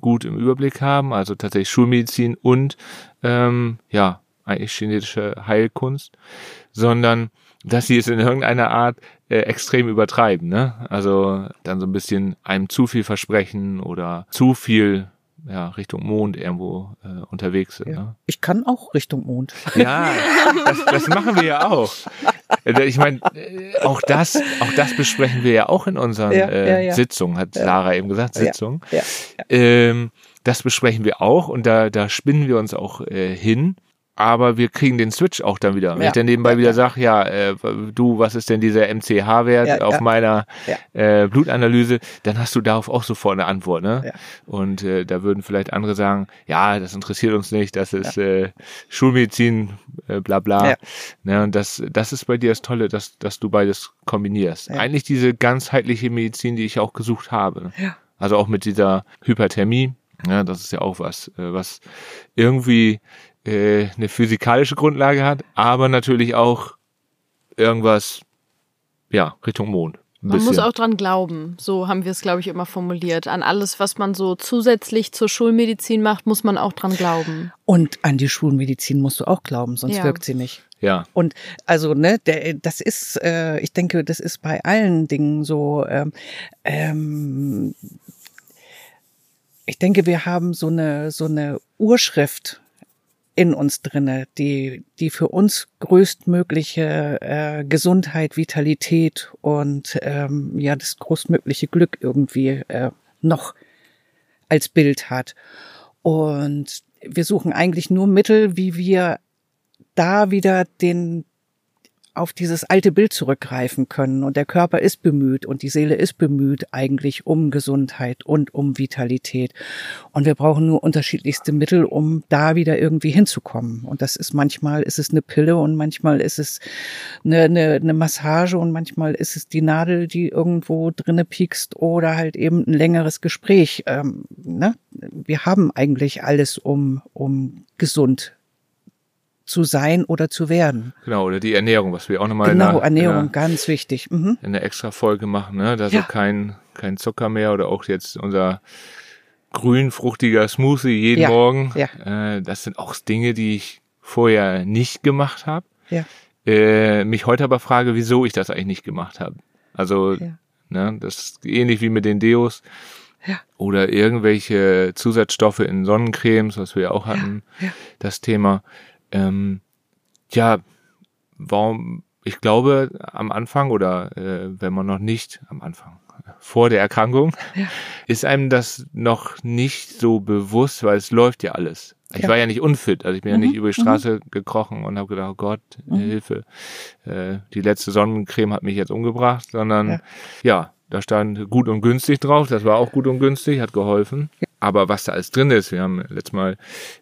gut im Überblick haben, also tatsächlich Schulmedizin und ähm, ja, eigentlich chinesische Heilkunst, sondern dass sie es in irgendeiner Art äh, extrem übertreiben, ne? Also dann so ein bisschen einem zu viel versprechen oder zu viel ja, Richtung Mond irgendwo äh, unterwegs sind. Ja. Ne? Ich kann auch Richtung Mond. Ja, das, das machen wir ja auch. Äh, ich meine, äh, auch das, auch das besprechen wir ja auch in unseren ja, äh, ja, Sitzungen, hat Sarah eben gesagt, Sitzungen. Ähm, das besprechen wir auch und da, da spinnen wir uns auch äh, hin aber wir kriegen den Switch auch dann wieder. Wenn ja, ich dann nebenbei ja, wieder ja. sage, ja, äh, du, was ist denn dieser MCH-Wert auf meiner äh, Blutanalyse, dann hast du darauf auch sofort eine Antwort. Ne? Und äh, da würden vielleicht andere sagen, ja, das interessiert uns nicht, das ist äh, Schulmedizin, äh, bla bla. Ne? Und das, das ist bei dir das Tolle, dass, dass du beides kombinierst. Eigentlich diese ganzheitliche Medizin, die ich auch gesucht habe. Also auch mit dieser Hyperthermie. Ja, das ist ja auch was, äh, was irgendwie äh, eine physikalische Grundlage hat, aber natürlich auch irgendwas, ja, Richtung Mond. Man muss auch dran glauben. So haben wir es, glaube ich, immer formuliert. An alles, was man so zusätzlich zur Schulmedizin macht, muss man auch dran glauben. Und an die Schulmedizin musst du auch glauben, sonst ja. wirkt sie nicht. Ja. Und also, ne, der, das ist, äh, ich denke, das ist bei allen Dingen so. Ähm, ähm, ich denke, wir haben so eine so eine Urschrift in uns drinne, die, die für uns größtmögliche äh, Gesundheit, Vitalität und ähm, ja das größtmögliche Glück irgendwie äh, noch als Bild hat. Und wir suchen eigentlich nur Mittel, wie wir da wieder den auf dieses alte Bild zurückgreifen können. Und der Körper ist bemüht und die Seele ist bemüht eigentlich um Gesundheit und um Vitalität. Und wir brauchen nur unterschiedlichste Mittel, um da wieder irgendwie hinzukommen. Und das ist manchmal ist es eine Pille und manchmal ist es eine, eine, eine Massage und manchmal ist es die Nadel, die irgendwo drinne piekst oder halt eben ein längeres Gespräch. Ähm, ne? Wir haben eigentlich alles, um, um gesund zu sein oder zu werden. Genau, oder die Ernährung, was wir auch nochmal Genau, in Ernährung, in ganz wichtig. Mhm. In der extra Folge machen, ne? Da ja. so kein, kein Zucker mehr oder auch jetzt unser grün fruchtiger Smoothie jeden ja. Morgen. Ja. Äh, das sind auch Dinge, die ich vorher nicht gemacht habe. Ja. Äh, mich heute aber frage, wieso ich das eigentlich nicht gemacht habe. Also, ja. ne, das ist ähnlich wie mit den Deos. Ja. Oder irgendwelche Zusatzstoffe in Sonnencremes, was wir ja auch hatten, ja. das Thema. Ähm, ja, warum, ich glaube, am Anfang oder äh, wenn man noch nicht am Anfang, vor der Erkrankung, ja. ist einem das noch nicht so bewusst, weil es läuft ja alles. Ich ja. war ja nicht unfit, also ich bin mhm. ja nicht über die Straße mhm. gekrochen und habe gedacht, oh Gott, mhm. Hilfe, äh, die letzte Sonnencreme hat mich jetzt umgebracht, sondern ja. ja, da stand gut und günstig drauf, das war auch gut und günstig, hat geholfen. Aber was da alles drin ist, wir haben letztes Mal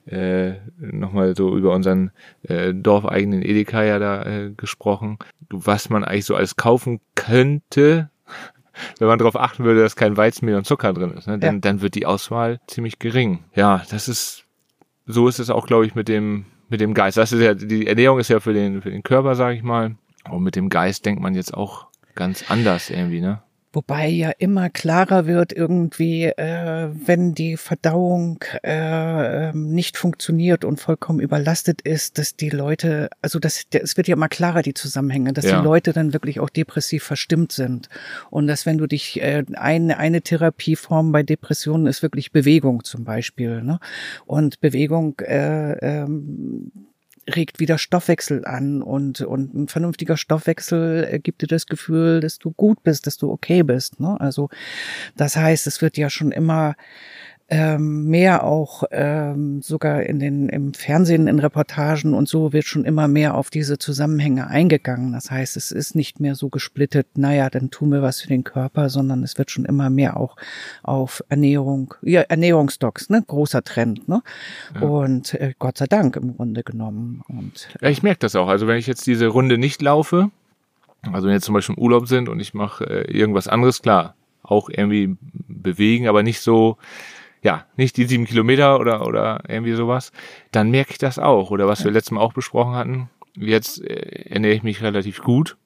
äh, nochmal so über unseren äh, dorfeigenen Edeka ja da äh, gesprochen, was man eigentlich so alles kaufen könnte, wenn man darauf achten würde, dass kein Weizenmehl und Zucker drin ist, ne? dann, ja. dann wird die Auswahl ziemlich gering. Ja, das ist, so ist es auch, glaube ich, mit dem, mit dem Geist. Das ist ja, die Ernährung ist ja für den, für den Körper, sage ich mal. Und mit dem Geist denkt man jetzt auch ganz anders irgendwie, ne? Wobei ja immer klarer wird irgendwie, äh, wenn die Verdauung äh, ähm, nicht funktioniert und vollkommen überlastet ist, dass die Leute, also das, es wird ja immer klarer die Zusammenhänge, dass ja. die Leute dann wirklich auch depressiv verstimmt sind und dass wenn du dich äh, eine eine Therapieform bei Depressionen ist wirklich Bewegung zum Beispiel, ne? Und Bewegung äh, ähm, regt wieder Stoffwechsel an und, und ein vernünftiger Stoffwechsel gibt dir das Gefühl, dass du gut bist, dass du okay bist. Ne? Also das heißt, es wird ja schon immer ähm, mehr auch ähm, sogar in den im Fernsehen in Reportagen und so wird schon immer mehr auf diese Zusammenhänge eingegangen. Das heißt, es ist nicht mehr so gesplittet, naja, dann tun wir was für den Körper, sondern es wird schon immer mehr auch auf Ernährung, ja, Ernährungsstocks, ne, großer Trend, ne? Ja. Und äh, Gott sei Dank im Grunde genommen. Und, ja, ich merke das auch. Also wenn ich jetzt diese Runde nicht laufe, also wenn wir jetzt zum Beispiel im Urlaub sind und ich mache äh, irgendwas anderes, klar, auch irgendwie bewegen, aber nicht so ja, nicht die sieben Kilometer oder, oder irgendwie sowas, dann merke ich das auch. Oder was wir letztes Mal auch besprochen hatten, jetzt äh, ernähre ich mich relativ gut.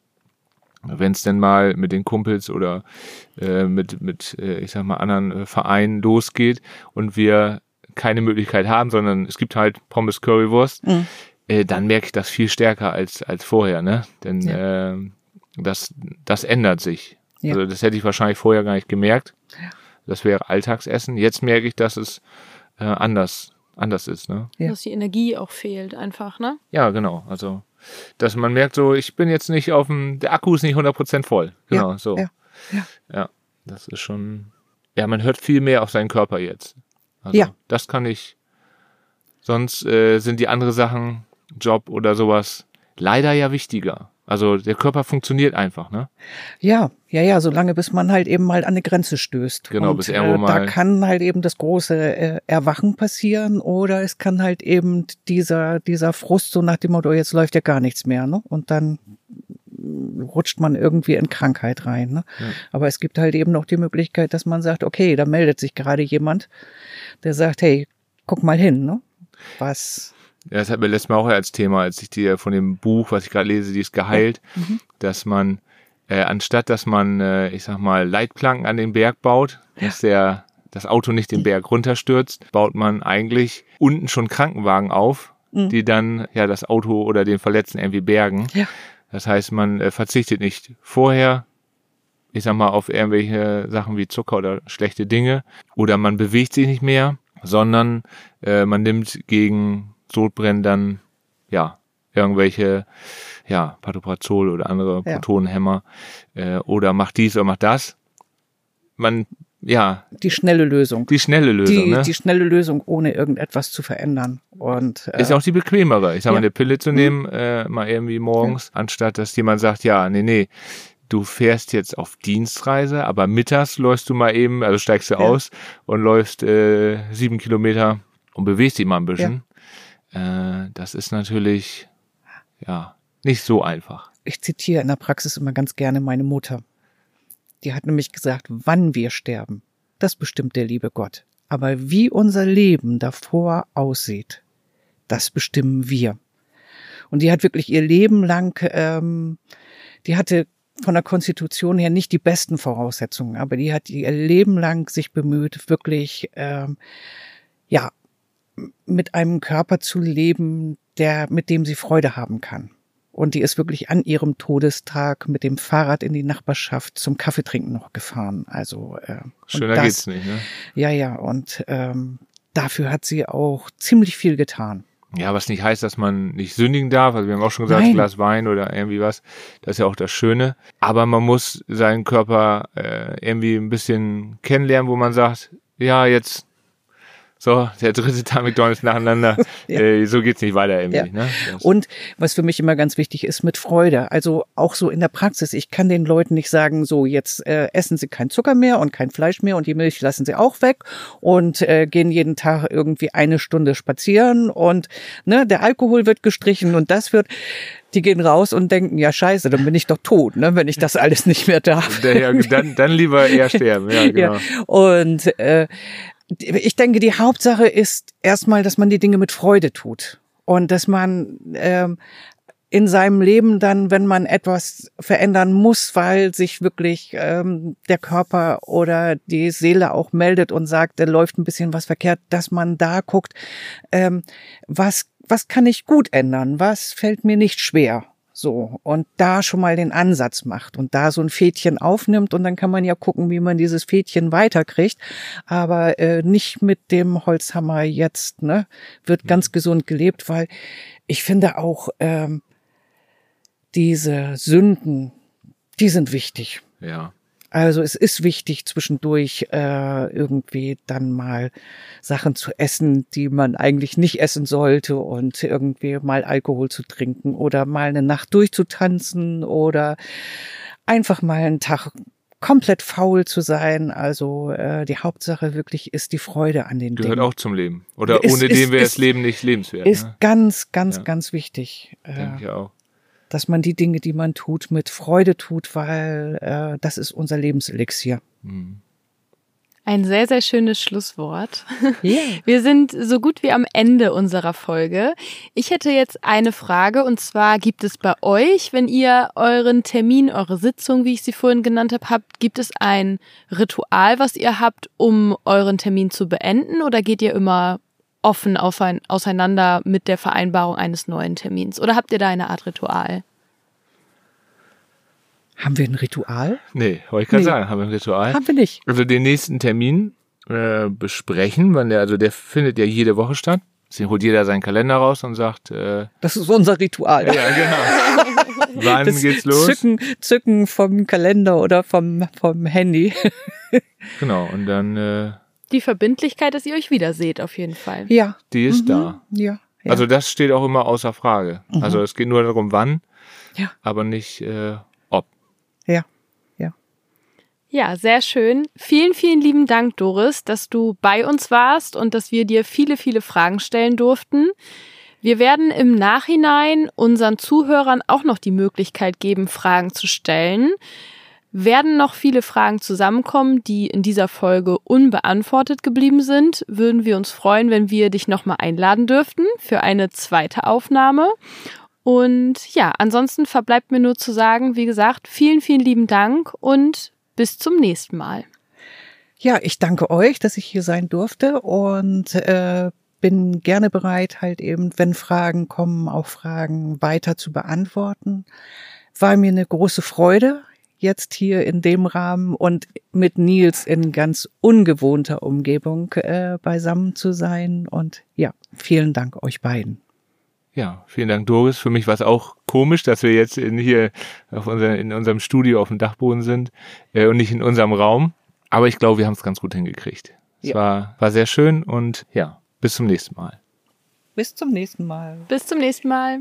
Wenn es denn mal mit den Kumpels oder äh, mit, mit äh, ich sag mal, anderen äh, Vereinen losgeht und wir keine Möglichkeit haben, sondern es gibt halt Pommes Currywurst, mhm. äh, dann merke ich das viel stärker als, als vorher, ne? Denn ja. äh, das, das ändert sich. Ja. Also das hätte ich wahrscheinlich vorher gar nicht gemerkt. Ja. Das wäre Alltagsessen. Jetzt merke ich, dass es äh, anders, anders ist. Ne? Ja. Dass die Energie auch fehlt einfach, ne? Ja, genau. Also, dass man merkt so, ich bin jetzt nicht auf dem, der Akku ist nicht 100% voll. Genau, ja. so. Ja. ja. ja, das ist schon, ja, man hört viel mehr auf seinen Körper jetzt. Also, ja. Das kann ich, sonst äh, sind die anderen Sachen, Job oder sowas, leider ja wichtiger. Also der Körper funktioniert einfach, ne? Ja, ja, ja, solange bis man halt eben mal an eine Grenze stößt. Genau, Und, bis irgendwo äh, mal. Da kann halt eben das große äh, Erwachen passieren oder es kann halt eben dieser, dieser Frust so nach dem Motto, jetzt läuft ja gar nichts mehr, ne? Und dann rutscht man irgendwie in Krankheit rein. Ne? Ja. Aber es gibt halt eben noch die Möglichkeit, dass man sagt, okay, da meldet sich gerade jemand, der sagt, hey, guck mal hin, ne? Was ja, das hat mir letztes Mal auch als Thema, als ich dir von dem Buch, was ich gerade lese, die ist geheilt, mhm. dass man, äh, anstatt dass man, äh, ich sag mal, Leitplanken an den Berg baut, ja. dass der, das Auto nicht den Berg runterstürzt, baut man eigentlich unten schon Krankenwagen auf, mhm. die dann ja das Auto oder den Verletzten irgendwie bergen. Ja. Das heißt, man äh, verzichtet nicht vorher, ich sag mal, auf irgendwelche Sachen wie Zucker oder schlechte Dinge, oder man bewegt sich nicht mehr, sondern äh, man nimmt gegen Sodbrennen dann, ja, irgendwelche, ja, Patoprazol oder andere ja. Protonenhämmer äh, oder macht dies oder macht das. Man, ja. Die schnelle Lösung. Die schnelle Lösung, die, ne? Die schnelle Lösung, ohne irgendetwas zu verändern. Und, äh, ist auch die bequemere. Ich sag mal, eine Pille zu mhm. nehmen, äh, mal irgendwie morgens, ja. anstatt dass jemand sagt, ja, nee, nee, du fährst jetzt auf Dienstreise, aber mittags läufst du mal eben, also steigst du ja. aus und läufst äh, sieben Kilometer und bewegst dich mal ein bisschen. Äh, das ist natürlich ja nicht so einfach. Ich zitiere in der Praxis immer ganz gerne meine Mutter. Die hat nämlich gesagt, wann wir sterben, das bestimmt der liebe Gott. Aber wie unser Leben davor aussieht, das bestimmen wir. Und die hat wirklich ihr Leben lang, ähm, die hatte von der Konstitution her nicht die besten Voraussetzungen, aber die hat ihr Leben lang sich bemüht, wirklich ähm, ja mit einem Körper zu leben, der, mit dem sie Freude haben kann. Und die ist wirklich an ihrem Todestag mit dem Fahrrad in die Nachbarschaft zum Kaffeetrinken noch gefahren. Also äh, schöner das, geht's nicht, ne? Ja, ja. Und ähm, dafür hat sie auch ziemlich viel getan. Ja, was nicht heißt, dass man nicht sündigen darf. Also wir haben auch schon gesagt, Nein. Glas Wein oder irgendwie was. Das ist ja auch das Schöne. Aber man muss seinen Körper äh, irgendwie ein bisschen kennenlernen, wo man sagt, ja, jetzt so, der dritte Tag McDonalds nacheinander, ja. äh, so geht's nicht weiter irgendwie. Ja. Ne? Und was für mich immer ganz wichtig ist, mit Freude. Also auch so in der Praxis. Ich kann den Leuten nicht sagen, so jetzt äh, essen sie kein Zucker mehr und kein Fleisch mehr und die Milch lassen sie auch weg und äh, gehen jeden Tag irgendwie eine Stunde spazieren und ne, der Alkohol wird gestrichen und das wird die gehen raus und denken, ja scheiße, dann bin ich doch tot, ne, wenn ich das alles nicht mehr darf. Ja, dann, dann lieber eher sterben, ja, genau. Ja. Und äh, ich denke, die Hauptsache ist erstmal, dass man die Dinge mit Freude tut. Und dass man ähm, in seinem Leben dann, wenn man etwas verändern muss, weil sich wirklich ähm, der Körper oder die Seele auch meldet und sagt, da läuft ein bisschen was verkehrt, dass man da guckt, ähm, was was kann ich gut ändern, was fällt mir nicht schwer so, und da schon mal den Ansatz macht und da so ein Fädchen aufnimmt und dann kann man ja gucken, wie man dieses Fädchen weiterkriegt, aber äh, nicht mit dem Holzhammer jetzt, ne? Wird mhm. ganz gesund gelebt, weil ich finde auch ähm, diese Sünden, die sind wichtig. Ja. Also es ist wichtig, zwischendurch äh, irgendwie dann mal Sachen zu essen, die man eigentlich nicht essen sollte und irgendwie mal Alkohol zu trinken oder mal eine Nacht durchzutanzen oder einfach mal einen Tag komplett faul zu sein. Also äh, die Hauptsache wirklich ist die Freude an den Gehört Dingen. auch zum Leben. Oder ist, ohne ist, den wäre das Leben nicht lebenswert. Ist ne? ganz, ganz, ja. ganz wichtig. Denke ich auch dass man die Dinge, die man tut, mit Freude tut, weil äh, das ist unser Lebenselixier. Mhm. Ein sehr, sehr schönes Schlusswort. Yeah. Wir sind so gut wie am Ende unserer Folge. Ich hätte jetzt eine Frage und zwar gibt es bei euch, wenn ihr euren Termin, eure Sitzung, wie ich sie vorhin genannt habe, habt, gibt es ein Ritual, was ihr habt, um euren Termin zu beenden oder geht ihr immer offen auseinander mit der Vereinbarung eines neuen Termins? Oder habt ihr da eine Art Ritual? Haben wir ein Ritual? Nee, wollte ich gerade nee. sagen, haben wir ein Ritual? Haben wir nicht. Also den nächsten Termin äh, besprechen, wann der, also der findet ja jede Woche statt. Deswegen holt jeder seinen Kalender raus und sagt, äh, das ist unser Ritual. Ja, genau. wann das geht's los? Zücken, zücken vom Kalender oder vom, vom Handy. genau, und dann äh, die Verbindlichkeit, dass ihr euch wiederseht, auf jeden Fall. Ja. Die ist mhm. da. Ja, ja. Also das steht auch immer außer Frage. Mhm. Also es geht nur darum, wann, ja. aber nicht äh, ob. Ja. Ja. Ja, sehr schön. Vielen, vielen lieben Dank, Doris, dass du bei uns warst und dass wir dir viele, viele Fragen stellen durften. Wir werden im Nachhinein unseren Zuhörern auch noch die Möglichkeit geben, Fragen zu stellen werden noch viele Fragen zusammenkommen, die in dieser Folge unbeantwortet geblieben sind. Würden wir uns freuen, wenn wir dich nochmal einladen dürften für eine zweite Aufnahme. Und ja, ansonsten verbleibt mir nur zu sagen, wie gesagt, vielen, vielen lieben Dank und bis zum nächsten Mal. Ja, ich danke euch, dass ich hier sein durfte und äh, bin gerne bereit, halt eben, wenn Fragen kommen, auch Fragen weiter zu beantworten. War mir eine große Freude jetzt hier in dem Rahmen und mit Nils in ganz ungewohnter Umgebung äh, beisammen zu sein. Und ja, vielen Dank euch beiden. Ja, vielen Dank, Doris. Für mich war es auch komisch, dass wir jetzt in hier auf unser, in unserem Studio auf dem Dachboden sind äh, und nicht in unserem Raum. Aber ich glaube, wir haben es ganz gut hingekriegt. Es ja. war, war sehr schön und ja, bis zum nächsten Mal. Bis zum nächsten Mal. Bis zum nächsten Mal.